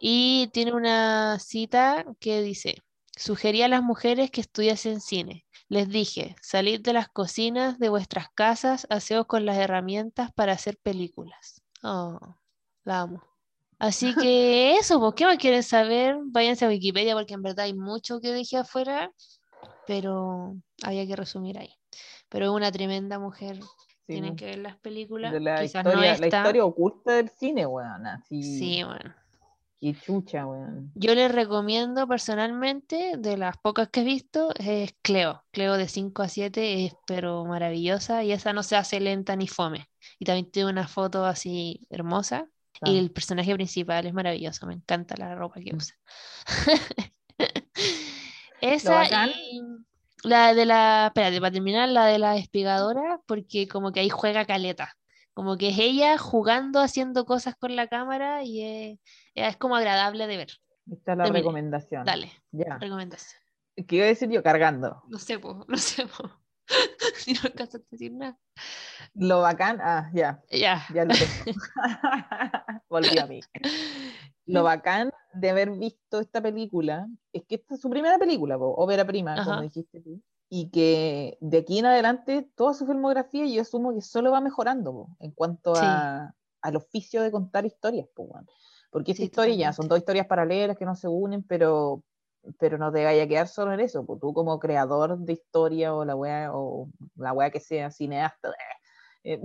Speaker 2: Y tiene una cita que dice, sugerí a las mujeres que estudiasen cine. Les dije, salid de las cocinas de vuestras casas, haceos con las herramientas para hacer películas. Oh, la amo. Así que eso, pues, ¿qué más quieren saber? Váyanse a Wikipedia porque en verdad hay mucho que dejé afuera, pero había que resumir ahí. Pero es una tremenda mujer.
Speaker 3: Sí,
Speaker 2: Tienen
Speaker 3: ¿no?
Speaker 2: que ver las películas.
Speaker 3: De la,
Speaker 2: Quizás
Speaker 3: historia,
Speaker 2: no
Speaker 3: la
Speaker 2: esta.
Speaker 3: historia oculta del cine, weón. Así,
Speaker 2: Sí, bueno.
Speaker 3: Qué chucha, weón.
Speaker 2: Yo les recomiendo personalmente, de las pocas que he visto, es Cleo. Cleo de 5 a 7 es pero maravillosa y esa no se hace lenta ni fome. Y también tiene una foto así hermosa. Y el personaje principal es maravilloso, me encanta la ropa que
Speaker 3: Mm.
Speaker 2: usa. Esa y la de la, espérate, para terminar, la de la espigadora, porque como que ahí juega caleta. Como que es ella jugando, haciendo cosas con la cámara y es, es como agradable de ver.
Speaker 3: Esta es la
Speaker 2: Terminé.
Speaker 3: recomendación.
Speaker 2: Dale,
Speaker 3: Ya.
Speaker 2: recomendación.
Speaker 3: ¿Qué iba a decir yo? Cargando.
Speaker 2: No sé, po, no sé, po. Si no alcanzas a decir nada.
Speaker 3: Lo bacán, ah, ya,
Speaker 2: Ya.
Speaker 3: ya lo tengo. Volví a mí. Lo bacán de haber visto esta película es que esta es su primera película, po, ópera prima, como
Speaker 2: Ajá.
Speaker 3: dijiste tú. Y que de aquí en adelante toda su filmografía yo asumo que solo va mejorando po, en cuanto
Speaker 2: Sí.
Speaker 3: a, al oficio de contar historias. po. Porque esta
Speaker 2: Sí,
Speaker 3: historia ya son dos historias paralelas que no se unen, pero, pero no te vaya a quedar solo en eso. po. Tú como creador de historia o la wea, o la wea que sea, cineasta, eh,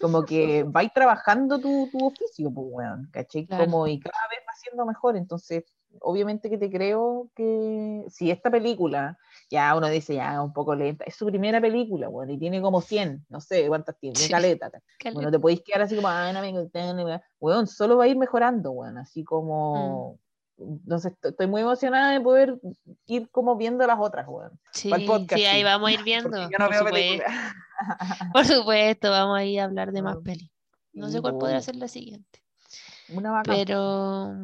Speaker 3: como que vais trabajando tu, tu oficio, pues, weón, ¿cachai?
Speaker 2: Claro.
Speaker 3: Como, y cada vez va siendo mejor, entonces, obviamente que te creo que si esta película, ya uno dice, ya, es un poco lenta, es su primera película, weón, y tiene como 100, no sé cuántas tiene,
Speaker 2: Sí.
Speaker 3: caleta.
Speaker 2: Caleta.
Speaker 3: bueno, te podéis quedar así como, ah, no me gustan, no me-". weón, solo va a ir mejorando, weón, así como... Entonces estoy- muy emocionada de poder ir como viendo las otras, weón.
Speaker 2: Sí,
Speaker 3: podcast,
Speaker 2: sí, ahí vamos a ir viendo.
Speaker 3: yo no
Speaker 2: por
Speaker 3: veo
Speaker 2: supuesto. Por supuesto, vamos a ir a hablar de más pelis. No sé cuál podrá
Speaker 3: obvio.
Speaker 2: ser la siguiente.
Speaker 3: Una bacán.
Speaker 2: Pero,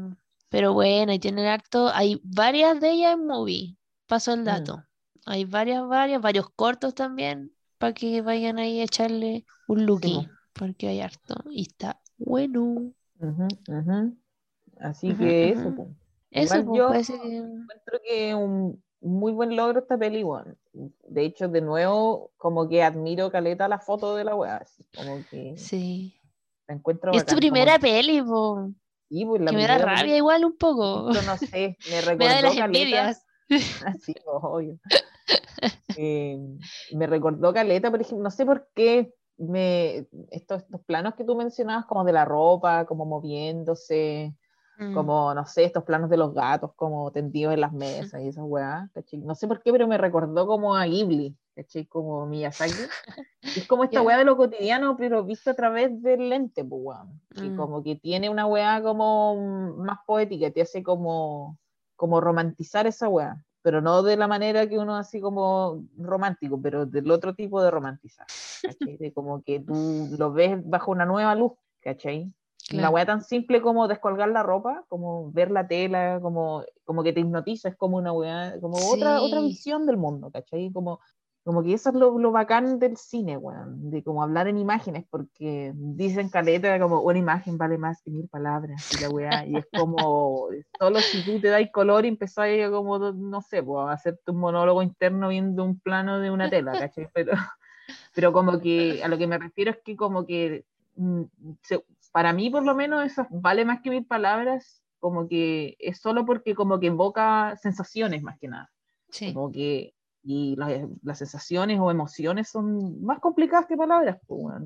Speaker 2: pero bueno, y tienen harto. Hay varias de ellas en movie. Paso el
Speaker 3: Mm.
Speaker 2: dato. Hay varias, varias, varios cortos también, para que vayan ahí a echarle un looky,
Speaker 3: po.
Speaker 2: porque hay harto. Y está bueno.
Speaker 3: Ujú, ujú. Así que eso,
Speaker 2: ujú. Eso, pues,
Speaker 3: yo
Speaker 2: parece que.
Speaker 3: encuentro que un muy buen logro esta peli, weón. de hecho, de nuevo, como que admiro caleta la foto de la weá, como que
Speaker 2: Sí.
Speaker 3: la encuentro
Speaker 2: Es tu
Speaker 3: bacán, como-
Speaker 2: primera peli, po.
Speaker 3: Sí, pues, la
Speaker 2: que me da
Speaker 3: primera
Speaker 2: rabia igual un poco.
Speaker 3: película, no sé, me recordó
Speaker 2: Me da de las
Speaker 3: caleta-
Speaker 2: envidias.
Speaker 3: Así, obvio. Eh, me recordó Caleta, por ejemplo, no sé por qué me, estos, estos planos que tú mencionabas, como de la ropa, como moviéndose,
Speaker 2: Mm.
Speaker 3: como, no sé, estos planos de los gatos, como tendidos en las mesas y esas weas, ¿cachai? No sé por qué, pero me recordó como a Ghibli, ¿cachai? Como Miyazaki. Es como esta wea de lo cotidiano, pero visto a través del lente, pues, weón. Que
Speaker 2: Mm.
Speaker 3: como que tiene una wea como más poética, te hace como, como romantizar esa wea, pero no de la manera que uno así como romántico, pero del otro tipo de romantizar, ¿cachai? De como que tú lo ves bajo una nueva luz, ¿cachai? Una
Speaker 2: Claro.
Speaker 3: weá tan simple como descolgar la ropa, como ver la tela, como, como que te hipnotiza, es como una weá, como otra, otra
Speaker 2: Sí.
Speaker 3: visión del mundo, ¿cachai? Como, como que eso es lo, lo bacán del cine, weón, de como hablar en imágenes, porque dicen caleta como una imagen vale más que mil palabras, y la weá, y es como, solo si tú te das color y empezás a como, no sé, a hacerte un monólogo interno viendo un plano de una tela, ¿cachai? Pero, pero como que a lo que me refiero es que como que mm, se- para mí por lo menos eso vale más que mil palabras, como que es solo porque como que evoca sensaciones más que nada,
Speaker 2: Sí.
Speaker 3: como que y las, las sensaciones o emociones son más complicadas que palabras,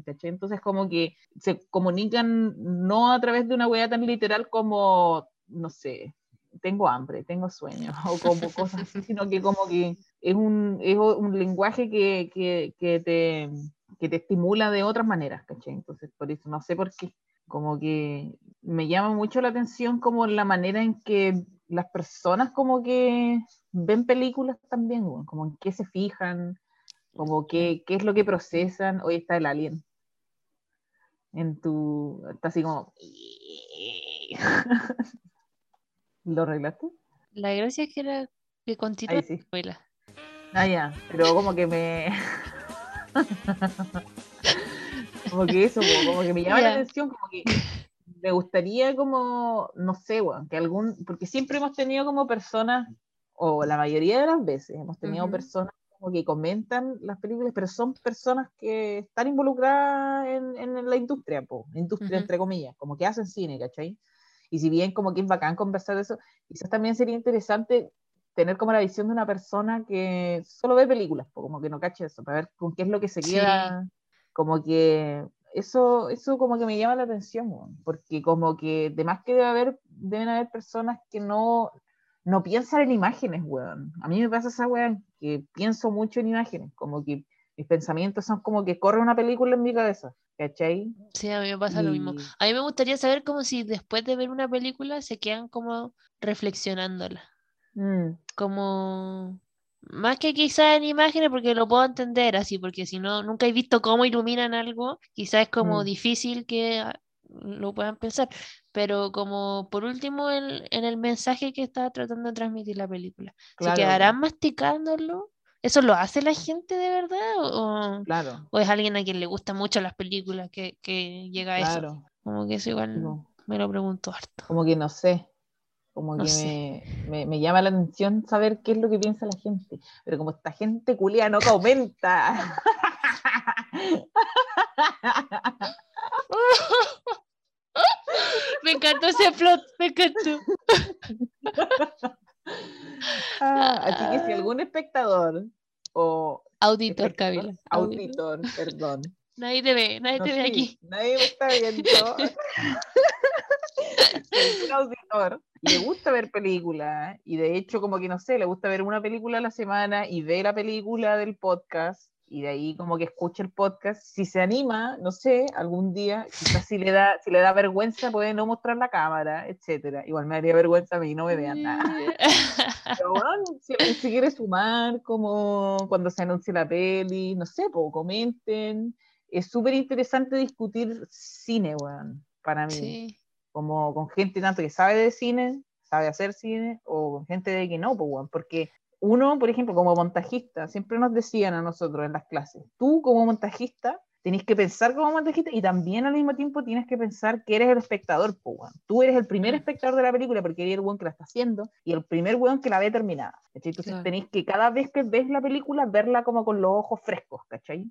Speaker 3: ¿cachai? Entonces como que se comunican no a través de una hueá tan literal como, no sé, tengo hambre, tengo sueño, o como cosas así, sino que como que es un, es un lenguaje que, que, que te, que te estimula de otras maneras, ¿cachai? Entonces, por eso no sé por qué, como que me llama mucho la atención como la manera en que las personas como que ven películas también, como en qué se fijan, como qué, qué es lo que procesan. Hoy está el alien. En tu. Está así como. ¿Lo arreglaste?
Speaker 2: La gracia es que era que continúa la
Speaker 3: sí.
Speaker 2: novela.
Speaker 3: Ah, ya, pero como que me. como que eso, como, que me llama la atención, como que me gustaría como, no sé, weón, que algún, porque siempre hemos tenido como personas, o la mayoría de las veces hemos tenido personas como que comentan las películas, pero son personas que están involucradas en, en la industria, po, industria entre comillas, como que hacen cine, ¿cachai? Y si bien como que es bacán conversar de eso, quizás también sería interesante tener como la visión de una persona que solo ve películas, po, como que no cache eso, para ver con qué es lo que se
Speaker 2: Sí.
Speaker 3: Como que eso, eso como que me llama la atención, weón, porque como que de más que debe haber, deben haber personas que no, no piensan en imágenes, weón. A mí me pasa esa weón, que pienso mucho en imágenes, como que mis pensamientos son como que corre una película en mi cabeza, ¿cachai?
Speaker 2: Sí, a mí me pasa lo mismo. A mí me gustaría saber como si después de ver una película se quedan como reflexionándola.
Speaker 3: Mm,
Speaker 2: Como más que quizás en imágenes, porque lo puedo entender así, porque si no, nunca he visto cómo iluminan algo, quizás es como
Speaker 3: Mm.
Speaker 2: difícil que ah, lo puedan pensar. Pero como por último, el- en el mensaje que está tratando de transmitir la película, ¿se quedarán masticándolo? ¿Eso lo hace la gente de verdad? ¿O,
Speaker 3: claro,
Speaker 2: o es alguien a quien le gustan mucho las películas que, que llega a eso?
Speaker 3: claro.
Speaker 2: Como que eso igual me lo pregunto harto.
Speaker 3: como que no sé, como
Speaker 2: No
Speaker 3: que me, me, me llama la atención saber qué es lo que piensa la gente, pero como esta gente culia no comenta.
Speaker 2: Me encantó ese plot, me encantó.
Speaker 3: Ah, así que si algún espectador o
Speaker 2: Auditor, Kabila. Auditor.
Speaker 3: auditor, perdón,
Speaker 2: Nadie te ve, nadie
Speaker 3: no
Speaker 2: te ve aquí.
Speaker 3: nadie me está viendo. Si algún auditor le gusta ver películas y de hecho como que no sé, le gusta ver una película a la semana y ve la película del podcast y de ahí como que escucha el podcast, si se anima, no sé, algún día, quizás si le da, si le da vergüenza puede no mostrar la cámara, etcétera. Igual me haría vergüenza a mí, no me vean nada. Pero bueno, si se quiere sumar, como cuando se anuncie la peli, no sé, pues comenten. Es súper interesante discutir cine, weón, para mí.
Speaker 2: Sí,
Speaker 3: Como con gente tanto que sabe de cine, sabe hacer cine, o con gente de que no, pues, weón. Porque uno, por ejemplo, como montajista, siempre nos decían a nosotros en las clases, tú como montajista Tenés que pensar como más dijiste y también al mismo tiempo tienes que pensar que eres el espectador, po, weón. Tú eres el primer espectador de la película porque eres el weón que la está haciendo y el primer weón que la ve terminada. ¿cachai? Entonces
Speaker 2: Claro.
Speaker 3: tenéis que cada vez que ves la película verla como con los ojos frescos, ¿cachai?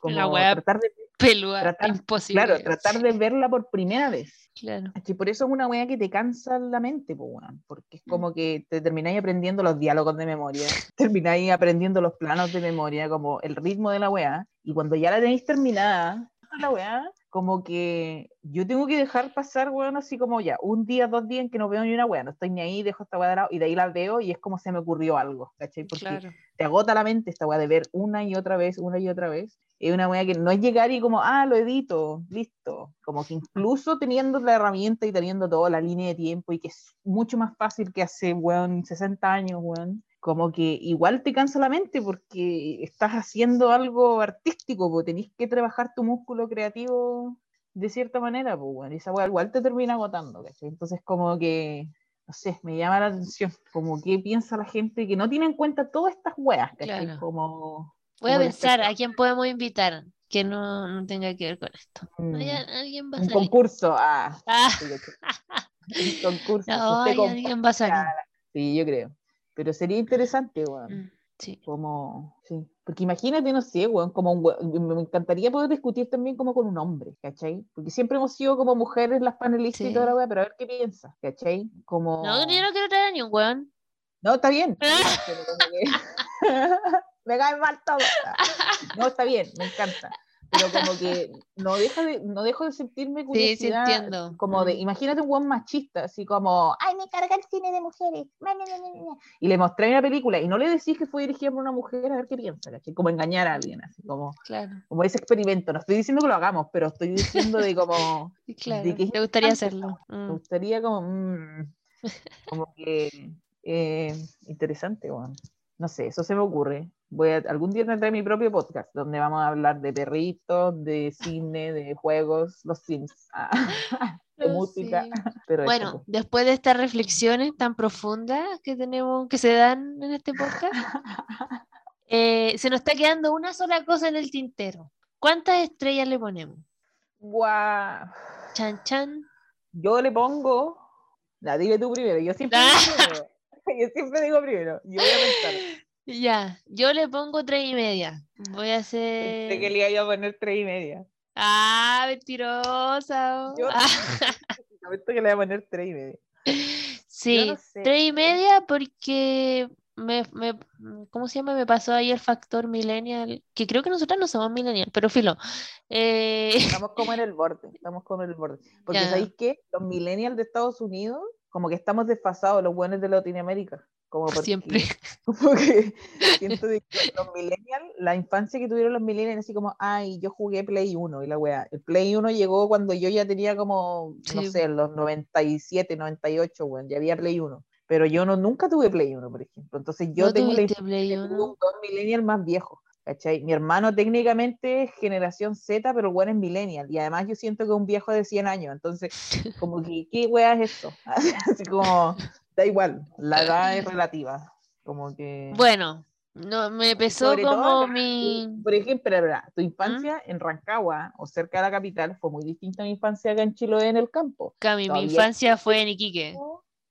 Speaker 3: Como
Speaker 2: La weá
Speaker 3: tratar de,
Speaker 2: Pelúa,
Speaker 3: Tratar-
Speaker 2: imposible.
Speaker 3: claro, tratar de verla por primera vez.
Speaker 2: Claro.
Speaker 3: ¿cachai? Por eso es una weá que te cansa la mente, po, weón, porque es
Speaker 2: Mm.
Speaker 3: como que te termináis aprendiendo los diálogos de memoria, termináis aprendiendo los planos de memoria, como el ritmo de la weá, y cuando ya la tenéis terminada, la weá, como que yo tengo que dejar pasar, weón, así como ya, un día, dos días en que no veo ni una weá, no estoy ni ahí, dejo esta weá de lado, y de ahí la veo y es como se me ocurrió algo, ¿cachai? Porque
Speaker 2: Claro.
Speaker 3: te agota la mente esta weá de ver una y otra vez, una y otra vez. Es una weá que no es llegar y como, ah, lo edito, listo. Como que incluso teniendo la herramienta y teniendo toda la línea de tiempo y que es mucho más fácil que hace, weón, 60 años, weón. Como que igual te cansa la mente porque estás haciendo algo artístico, porque tenés que trabajar tu músculo creativo de cierta manera, pues, weón. Y esa weá igual te termina agotando, ¿cachai? Entonces como que no sé, me llama la atención, como qué piensa la gente que no tiene en cuenta todas estas weas, ¿cachai?
Speaker 2: Claro.
Speaker 3: Como,
Speaker 2: Voy a pensar a quién podemos invitar que no, no tenga que ver con esto.
Speaker 3: mm,
Speaker 2: Hay a- alguien va a
Speaker 3: un concurso, ah,
Speaker 2: Ah,
Speaker 3: un concurso.
Speaker 2: no, hay alguien va a salir.
Speaker 3: Sí, yo creo. Pero sería interesante, weón.
Speaker 2: Mm, Sí.
Speaker 3: Como, sí. Porque imagínate, no sé, weón, como un me encantaría poder discutir también como con un hombre, ¿cachai? Porque siempre hemos sido como mujeres las panelistas y toda la weá, pero a ver qué piensa, ¿cachai? Como...
Speaker 2: No, yo no quiero traer a ni un weón.
Speaker 3: No, está bien. pero como que- me cae mal todo. No, está bien, me encanta. Pero como que no, deja de, no dejo de sentirme
Speaker 2: Sí,
Speaker 3: curiosidad.
Speaker 2: sí entiendo.
Speaker 3: Como de,
Speaker 2: Mm.
Speaker 3: imagínate un buen machista, así como, ay, me carga el cine de mujeres. na, na, na, na, na". Y le mostré una película y no le decís que fue dirigida por una mujer a ver qué piensa, ¿cachai? Como engañar a alguien, así como,
Speaker 2: Claro,
Speaker 3: como ese experimento. No estoy diciendo que lo hagamos, pero estoy diciendo de como,
Speaker 2: sí, claro.
Speaker 3: que
Speaker 2: Me gustaría hacerlo.
Speaker 3: me
Speaker 2: Mm,
Speaker 3: gustaría como, mm, como que eh, interesante, bueno. No sé, eso se me ocurre. Voy a, algún día tendré mi propio podcast donde vamos a hablar de perritos, de cine, de juegos, los Sims, ah, de música. Pero eso,
Speaker 2: Bueno,
Speaker 3: pues.
Speaker 2: después de estas reflexiones tan profundas que tenemos, que se dan en este podcast, eh, se nos está quedando una sola cosa en el tintero. ¿Cuántas estrellas le ponemos?
Speaker 3: Guau.
Speaker 2: Chan chan.
Speaker 3: Yo le pongo. La dile tú primero. Yo siempre digo primero. Yo siempre digo primero. Yo voy a pensar.
Speaker 2: Ya, yo le pongo tres y media. Voy a hacer.
Speaker 3: Pensé que le iba a poner tres y media.
Speaker 2: Ah, mentirosa.
Speaker 3: Yo-
Speaker 2: Ah,
Speaker 3: que le iba a poner tres y media.
Speaker 2: sí,
Speaker 3: no sé.
Speaker 2: tres y media porque me, me- ¿cómo se llama? Me pasó ahí el factor millennial, que creo que nosotros no somos millennial, pero filo. Eh,
Speaker 3: Estamos como en el borde, estamos como en el borde. Porque
Speaker 2: Ya.
Speaker 3: ¿sabéis qué? Los millennials de Estados Unidos, como que estamos desfasados, los buenos de Latinoamérica. Como porque,
Speaker 2: siempre.
Speaker 3: Como que siento de que los millennials, la infancia que tuvieron los millennials, así como, ay, yo jugué Play 1 y la weá. El Play 1 llegó cuando yo ya tenía como, no sé, en los 97, 98, weón, ya había Play 1. Pero yo no, nunca tuve Play 1, por ejemplo. Entonces yo
Speaker 2: ¿No
Speaker 3: tengo la
Speaker 2: Play 1?
Speaker 3: un millennial más viejo. ¿Cachai? Mi hermano técnicamente es generación Z, pero bueno es millennial. Y además yo siento que es un viejo de 100 años. Entonces, como que, ¿qué wea es eso? Así como, da igual, la edad es relativa. Como que...
Speaker 2: Bueno, no, me pesó
Speaker 3: sobre
Speaker 2: como mi...
Speaker 3: Por ejemplo, la verdad,
Speaker 2: ¿Mm?
Speaker 3: tu infancia en Rancagua o cerca de la capital fue muy distinta a mi infancia acá en Chiloé en el campo.
Speaker 2: Cami, mi infancia fue en Iquique.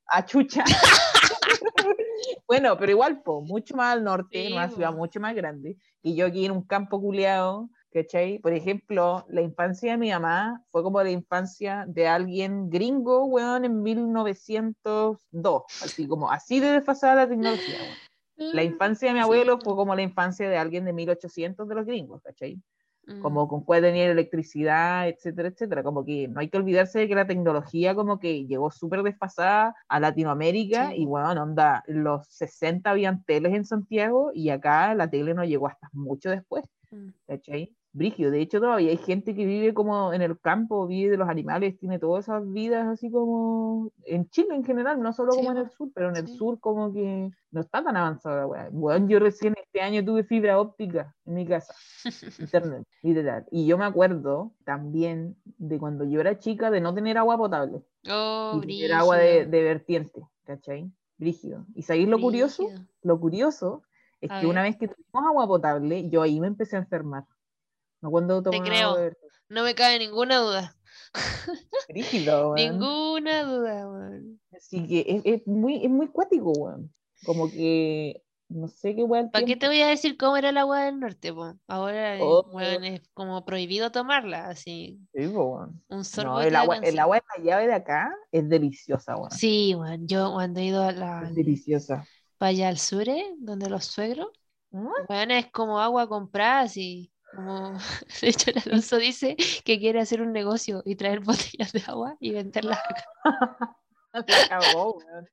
Speaker 3: A chucha. bueno, pero igual, po, mucho más al norte,
Speaker 2: Sí,
Speaker 3: en una ciudad mucho más grande. Y yo aquí en un campo culeado, ¿cachai? Por ejemplo, la infancia de mi mamá fue como la infancia de alguien gringo, weón, en 1902. Así como, así de desfasada la tecnología, weón. La infancia de mi
Speaker 2: Sí.
Speaker 3: abuelo fue como la infancia de alguien de 1800 de los gringos, ¿cachai?
Speaker 2: Mm,
Speaker 3: como con cuál tenía electricidad, etcétera, etcétera. Como que no hay que olvidarse de que la tecnología como que llegó súper desfasada a Latinoamérica
Speaker 2: Sí.
Speaker 3: y bueno, onda, los 60 habían teles en Santiago y acá la tele no llegó hasta mucho después,
Speaker 2: mm.
Speaker 3: ¿cachai? Brigio, de hecho todavía hay gente que vive como en el campo, vive de los animales, tiene todas esas vidas así como en Chile en general, no solo
Speaker 2: Sí,
Speaker 3: como en el sur, pero en el
Speaker 2: Sí.
Speaker 3: sur como que no está tan avanzada la weá. Weón, yo recién este año tuve fibra óptica en mi casa internet, literal. Y yo me acuerdo también de cuando yo era chica de no tener agua potable
Speaker 2: Oh,
Speaker 3: y tener agua de, vertiente, ¿cachai? Brígido. ¿Y sabéis lo curioso? Lo curioso es
Speaker 2: A
Speaker 3: que una vez que tuvimos agua potable, yo ahí me empecé a enfermar. No cuando
Speaker 2: Te creo.
Speaker 3: de.
Speaker 2: No me cabe ninguna duda.
Speaker 3: Brígido, weón.
Speaker 2: Ninguna duda, weón.
Speaker 3: Así que es, es muy, es muy cuático, weón. Como que no sé qué weón.
Speaker 2: ¿Para qué te voy a decir cómo era el agua del norte? Ahora, eh,
Speaker 3: Oh.
Speaker 2: weón, es como prohibido tomarla, así, un
Speaker 3: No,
Speaker 2: sorbo
Speaker 3: el agua, el agua en la llave de acá es deliciosa, weón.
Speaker 2: Sí, weón, yo cuando he ido a la,
Speaker 3: Es deliciosa.
Speaker 2: para allá al sur, eh, donde los suegros, weón, es como agua comprada, así, como, de hecho el Alonso dice que quiere hacer un negocio y traer botellas de agua y venderlas acá.
Speaker 3: La cagó, weón.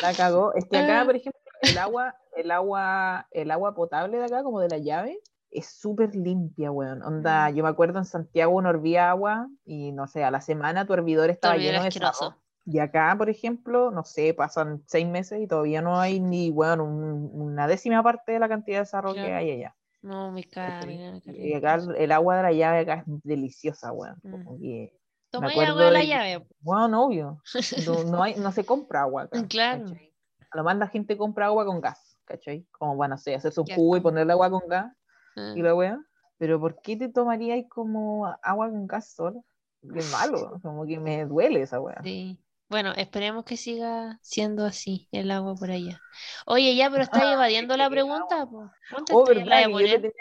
Speaker 3: La cagó. Es que acá, por ejemplo, el agua, el agua, el agua potable de acá, como de la llave, es súper limpia, weón. Onda,
Speaker 2: Mm.
Speaker 3: yo me acuerdo en Santiago uno hervía agua y no sé, a la semana tu hervidor estaba
Speaker 2: Todavía
Speaker 3: lleno de sarro. Y acá, por ejemplo, no sé, pasan seis meses y todavía no hay ni, weón, un- una décima parte de la cantidad de sarro que
Speaker 2: Claro.
Speaker 3: hay allá.
Speaker 2: No, me
Speaker 3: ¿cachai?
Speaker 2: carga,
Speaker 3: Y acá el, agua de la llave acá es deliciosa, weón.
Speaker 2: Mm. Toma agua de la
Speaker 3: de
Speaker 2: llave.
Speaker 3: weón, obvio. No, no, hay, no se compra agua acá.
Speaker 2: Claro.
Speaker 3: ¿cachai? A lo más la gente compra agua con gas, ¿cachai? Como van a hacer, hacerse un
Speaker 2: Qué
Speaker 3: jugo y ponerle agua con gas
Speaker 2: Ah.
Speaker 3: y la weá. Pero ¿por qué te tomarías como agua con gas solo? Qué malo, como que me duele esa weá.
Speaker 2: Sí. Bueno, esperemos que siga siendo así el agua por allá. Oye, ya, pero estás evadiendo la pregunta, po. ¿Cuánto
Speaker 3: Oh, verdad, yo le.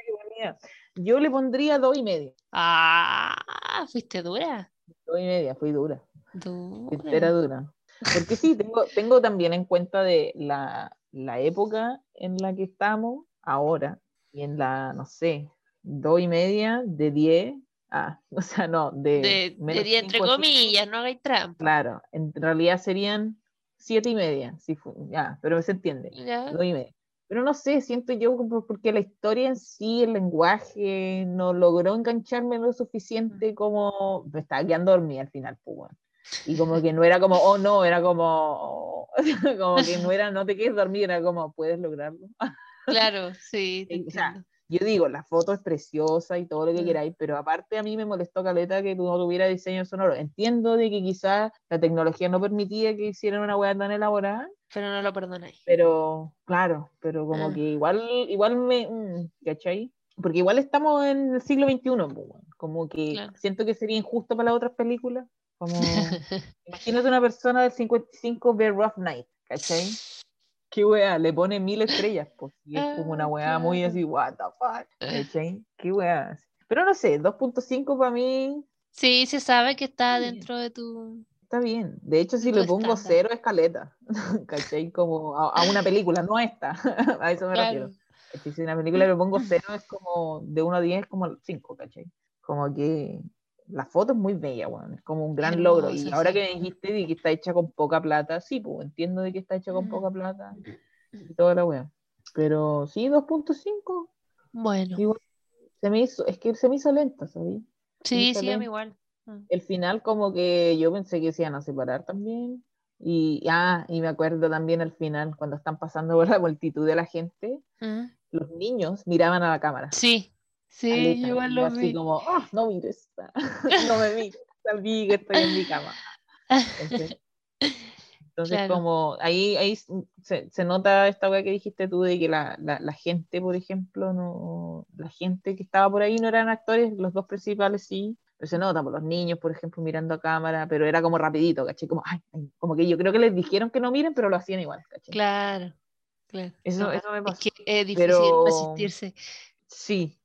Speaker 3: Yo le pondría dos y medio.
Speaker 2: Ah, fuiste dura.
Speaker 3: Dos y media, fui dura.
Speaker 2: Dura.
Speaker 3: Era dura. Porque sí, tengo, tengo también en cuenta de la, la época en la que estamos ahora y en la, no sé, dos y media de 10. Ah, o sea, no, de,
Speaker 2: De, entre comillas, no hagáis trampa.
Speaker 3: Claro, en realidad serían siete y media, si ya, pero se entiende,
Speaker 2: Ya.
Speaker 3: y media. Pero no sé, siento yo porque la historia en sí, el lenguaje, no logró engancharme lo suficiente como me estaba quedando dormida al final, pues. Y como que no era como, oh no, era como, como que no era, no te quedes dormida, era como, puedes lograrlo.
Speaker 2: Claro, sí,
Speaker 3: O sea. Yo digo, la foto es preciosa y todo lo que
Speaker 2: Mm.
Speaker 3: queráis, pero aparte a mí me molestó caleta que no tuviera diseño sonoro. Entiendo de que quizás la tecnología no permitía que hicieran una weá tan elaborada,
Speaker 2: Pero no lo perdonáis.
Speaker 3: pero claro, pero como
Speaker 2: Ah.
Speaker 3: que igual, igual me, mm, ¿cachai? Porque igual estamos en el siglo XXI, pues, como que
Speaker 2: Claro.
Speaker 3: siento que sería injusto para las otras películas. Como, imagínate una persona del 55 ver Rough Night, ¿cachai? ¿Qué weá? Le pone mil estrellas, pues. Y es como una
Speaker 2: Ah,
Speaker 3: weá muy así, what the fuck, ¿cachai? ¿Qué weá? Pero no sé, 2.5 para mí
Speaker 2: Sí, se sabe que está
Speaker 3: bien.
Speaker 2: dentro de tu.
Speaker 3: está bien. De hecho, si le pongo
Speaker 2: estándar.
Speaker 3: cero escaleta, ¿cachai? Como a, a una película, no a esta. a eso me refiero.
Speaker 2: Claro.
Speaker 3: ¿cachai? Si una película le pongo cero es como de 1 a 10 es como 5, ¿cachai? Como que la foto es muy bella, weón. Es como un gran logro. Y ahora que me dijiste de que está hecha con poca plata, sí, pues entiendo de que está hecha con
Speaker 2: Mm.
Speaker 3: poca plata y toda la weá. Pero sí, 2.5.
Speaker 2: Bueno,
Speaker 3: Igual, se me hizo, es que se me hizo lenta, ¿sabes?
Speaker 2: sí,
Speaker 3: hizo
Speaker 2: sí, a mí igual. Mm.
Speaker 3: El final como que yo pensé que se iban a separar también. Y, ah, y me acuerdo también al final, cuando están pasando por la multitud de la gente,
Speaker 2: Mm.
Speaker 3: los niños miraban a la cámara.
Speaker 2: Sí, sí,
Speaker 3: Caleta,
Speaker 2: yo igual lo
Speaker 3: así
Speaker 2: vi.
Speaker 3: como, "Ah, no mires, no me mires, salí que estoy en mi cama. Entonces,
Speaker 2: Claro.
Speaker 3: como ahí, ahí se, se nota esta weá que dijiste tú de que la, la, la gente, por ejemplo, no, la gente que estaba por ahí no eran actores, los dos principales sí, pero se nota por los niños, por ejemplo, mirando a cámara, pero era como rapidito, ¿cachai? Como, ay, ay, como que yo creo que les dijeron que no miren, pero lo hacían igual, ¿cachai?
Speaker 2: Claro, claro.
Speaker 3: Eso,
Speaker 2: No,
Speaker 3: eso me
Speaker 2: es que es difícil
Speaker 3: Pero-
Speaker 2: resistirse.
Speaker 3: Sí.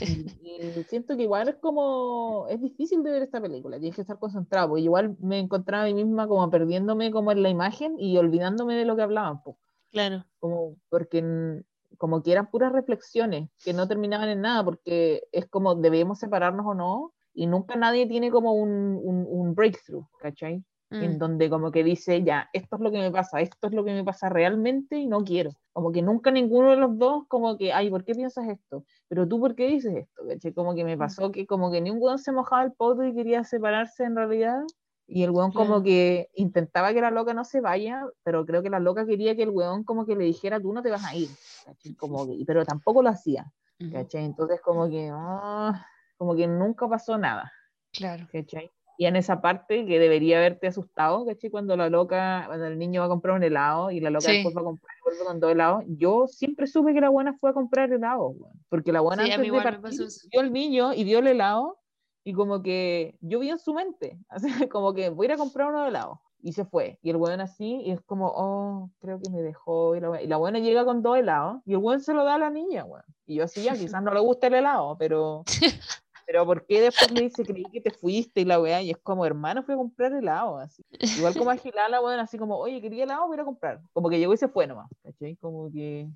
Speaker 3: Y, y siento que igual es como, es difícil de ver esta película, tienes que estar concentrado, porque igual me encontraba a mí misma como perdiéndome como en la imagen y olvidándome de lo que hablaban, po.
Speaker 2: Claro,
Speaker 3: como porque como que eran puras reflexiones que no terminaban en nada, porque es como debemos separarnos o no, y nunca nadie tiene como un, un, un breakthrough, ¿cachai? En
Speaker 2: Mm,
Speaker 3: donde como que dice, ya, esto es lo que me pasa, esto es lo que me pasa realmente y no quiero. Como que nunca ninguno de los dos como que, ay, ¿por qué piensas esto? Pero tú, ¿por qué dices esto? ¿Cachai? Como que me pasó que como que ni un weón se mojaba el poto y quería separarse en realidad. Y el weón como que intentaba que la loca no se vaya, pero creo que la loca quería que el weón como que le dijera, tú no te vas a ir. ¿cachai? Como que, pero tampoco lo hacía. ¿cachai? Entonces como que, ah, como que nunca pasó nada.
Speaker 2: Claro,
Speaker 3: ¿cachai? Y en esa parte que debería haberte asustado, ¿cachai? Cuando la loca, cuando el niño va a comprar un helado y la loca
Speaker 2: Sí.
Speaker 3: después va a comprar, vuelve con dos helados. Yo siempre supe que la buena fue a comprar helado, porque la buena
Speaker 2: Sí,
Speaker 3: antes de partir vio el niño y vio el helado y como que yo vi en su mente, así como que voy a ir a comprar uno de helado. Y se fue. Y el weón así, y es como, oh, creo que me dejó. Y la, y la buena llega con dos helados, y el weón se lo da a la niña, weón. Y yo así, ya, quizás no le gusta el helado, pero, pero ¿por qué después le dice, creí que te fuiste y la weá? Y es como, hermano, fui a comprar helado, así. Igual como agilada la weón, así como, oye, quería helado, voy a a comprar. Como que llegó y se fue nomás, ¿cachai? Como que,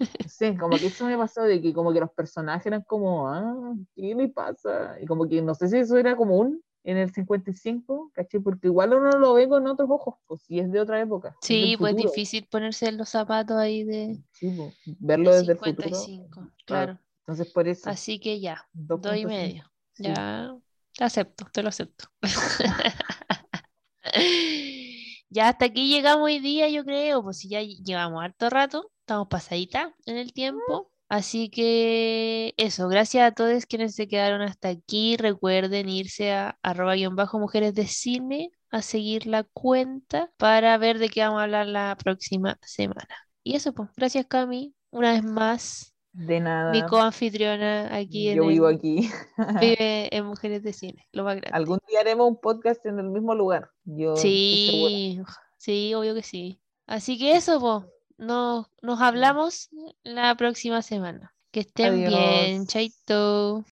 Speaker 3: no sé, como que eso me pasó de que como que los personajes eran como, ah, ¿qué le pasa? Y como que no sé si eso era común en el 55, ¿cachai? Porque igual uno lo ve con otros ojos, pues si es de otra época.
Speaker 2: Sí, pues es difícil ponerse los zapatos ahí de,
Speaker 3: sí, pues, verlo
Speaker 2: de
Speaker 3: desde el futuro.
Speaker 2: 55. Claro.
Speaker 3: Entonces por eso.
Speaker 2: Así que ya, dos y
Speaker 3: 2.5,
Speaker 2: medio.
Speaker 3: sí.
Speaker 2: Ya, te acepto, te lo acepto. Ya hasta aquí llegamos hoy día, yo creo, pues si ya ll- llevamos harto rato, estamos pasadita en el tiempo. Así que eso, gracias a todos quienes se quedaron hasta aquí. Recuerden irse a arroba guion bajo mujeres de cine a seguir la cuenta para ver de qué vamos a hablar la próxima semana. Y eso, pues, gracias Cami, una vez más,
Speaker 3: De nada.
Speaker 2: mi coanfitriona aquí en
Speaker 3: Yo vivo
Speaker 2: el-
Speaker 3: aquí.
Speaker 2: Vive en Mujeres de Cine, lo más grande.
Speaker 3: Algún día haremos un podcast en el mismo lugar. Yo.
Speaker 2: Sí, sí, obvio que sí. Así que eso, pues, nos, nos hablamos la próxima semana. Que estén bien, chaito.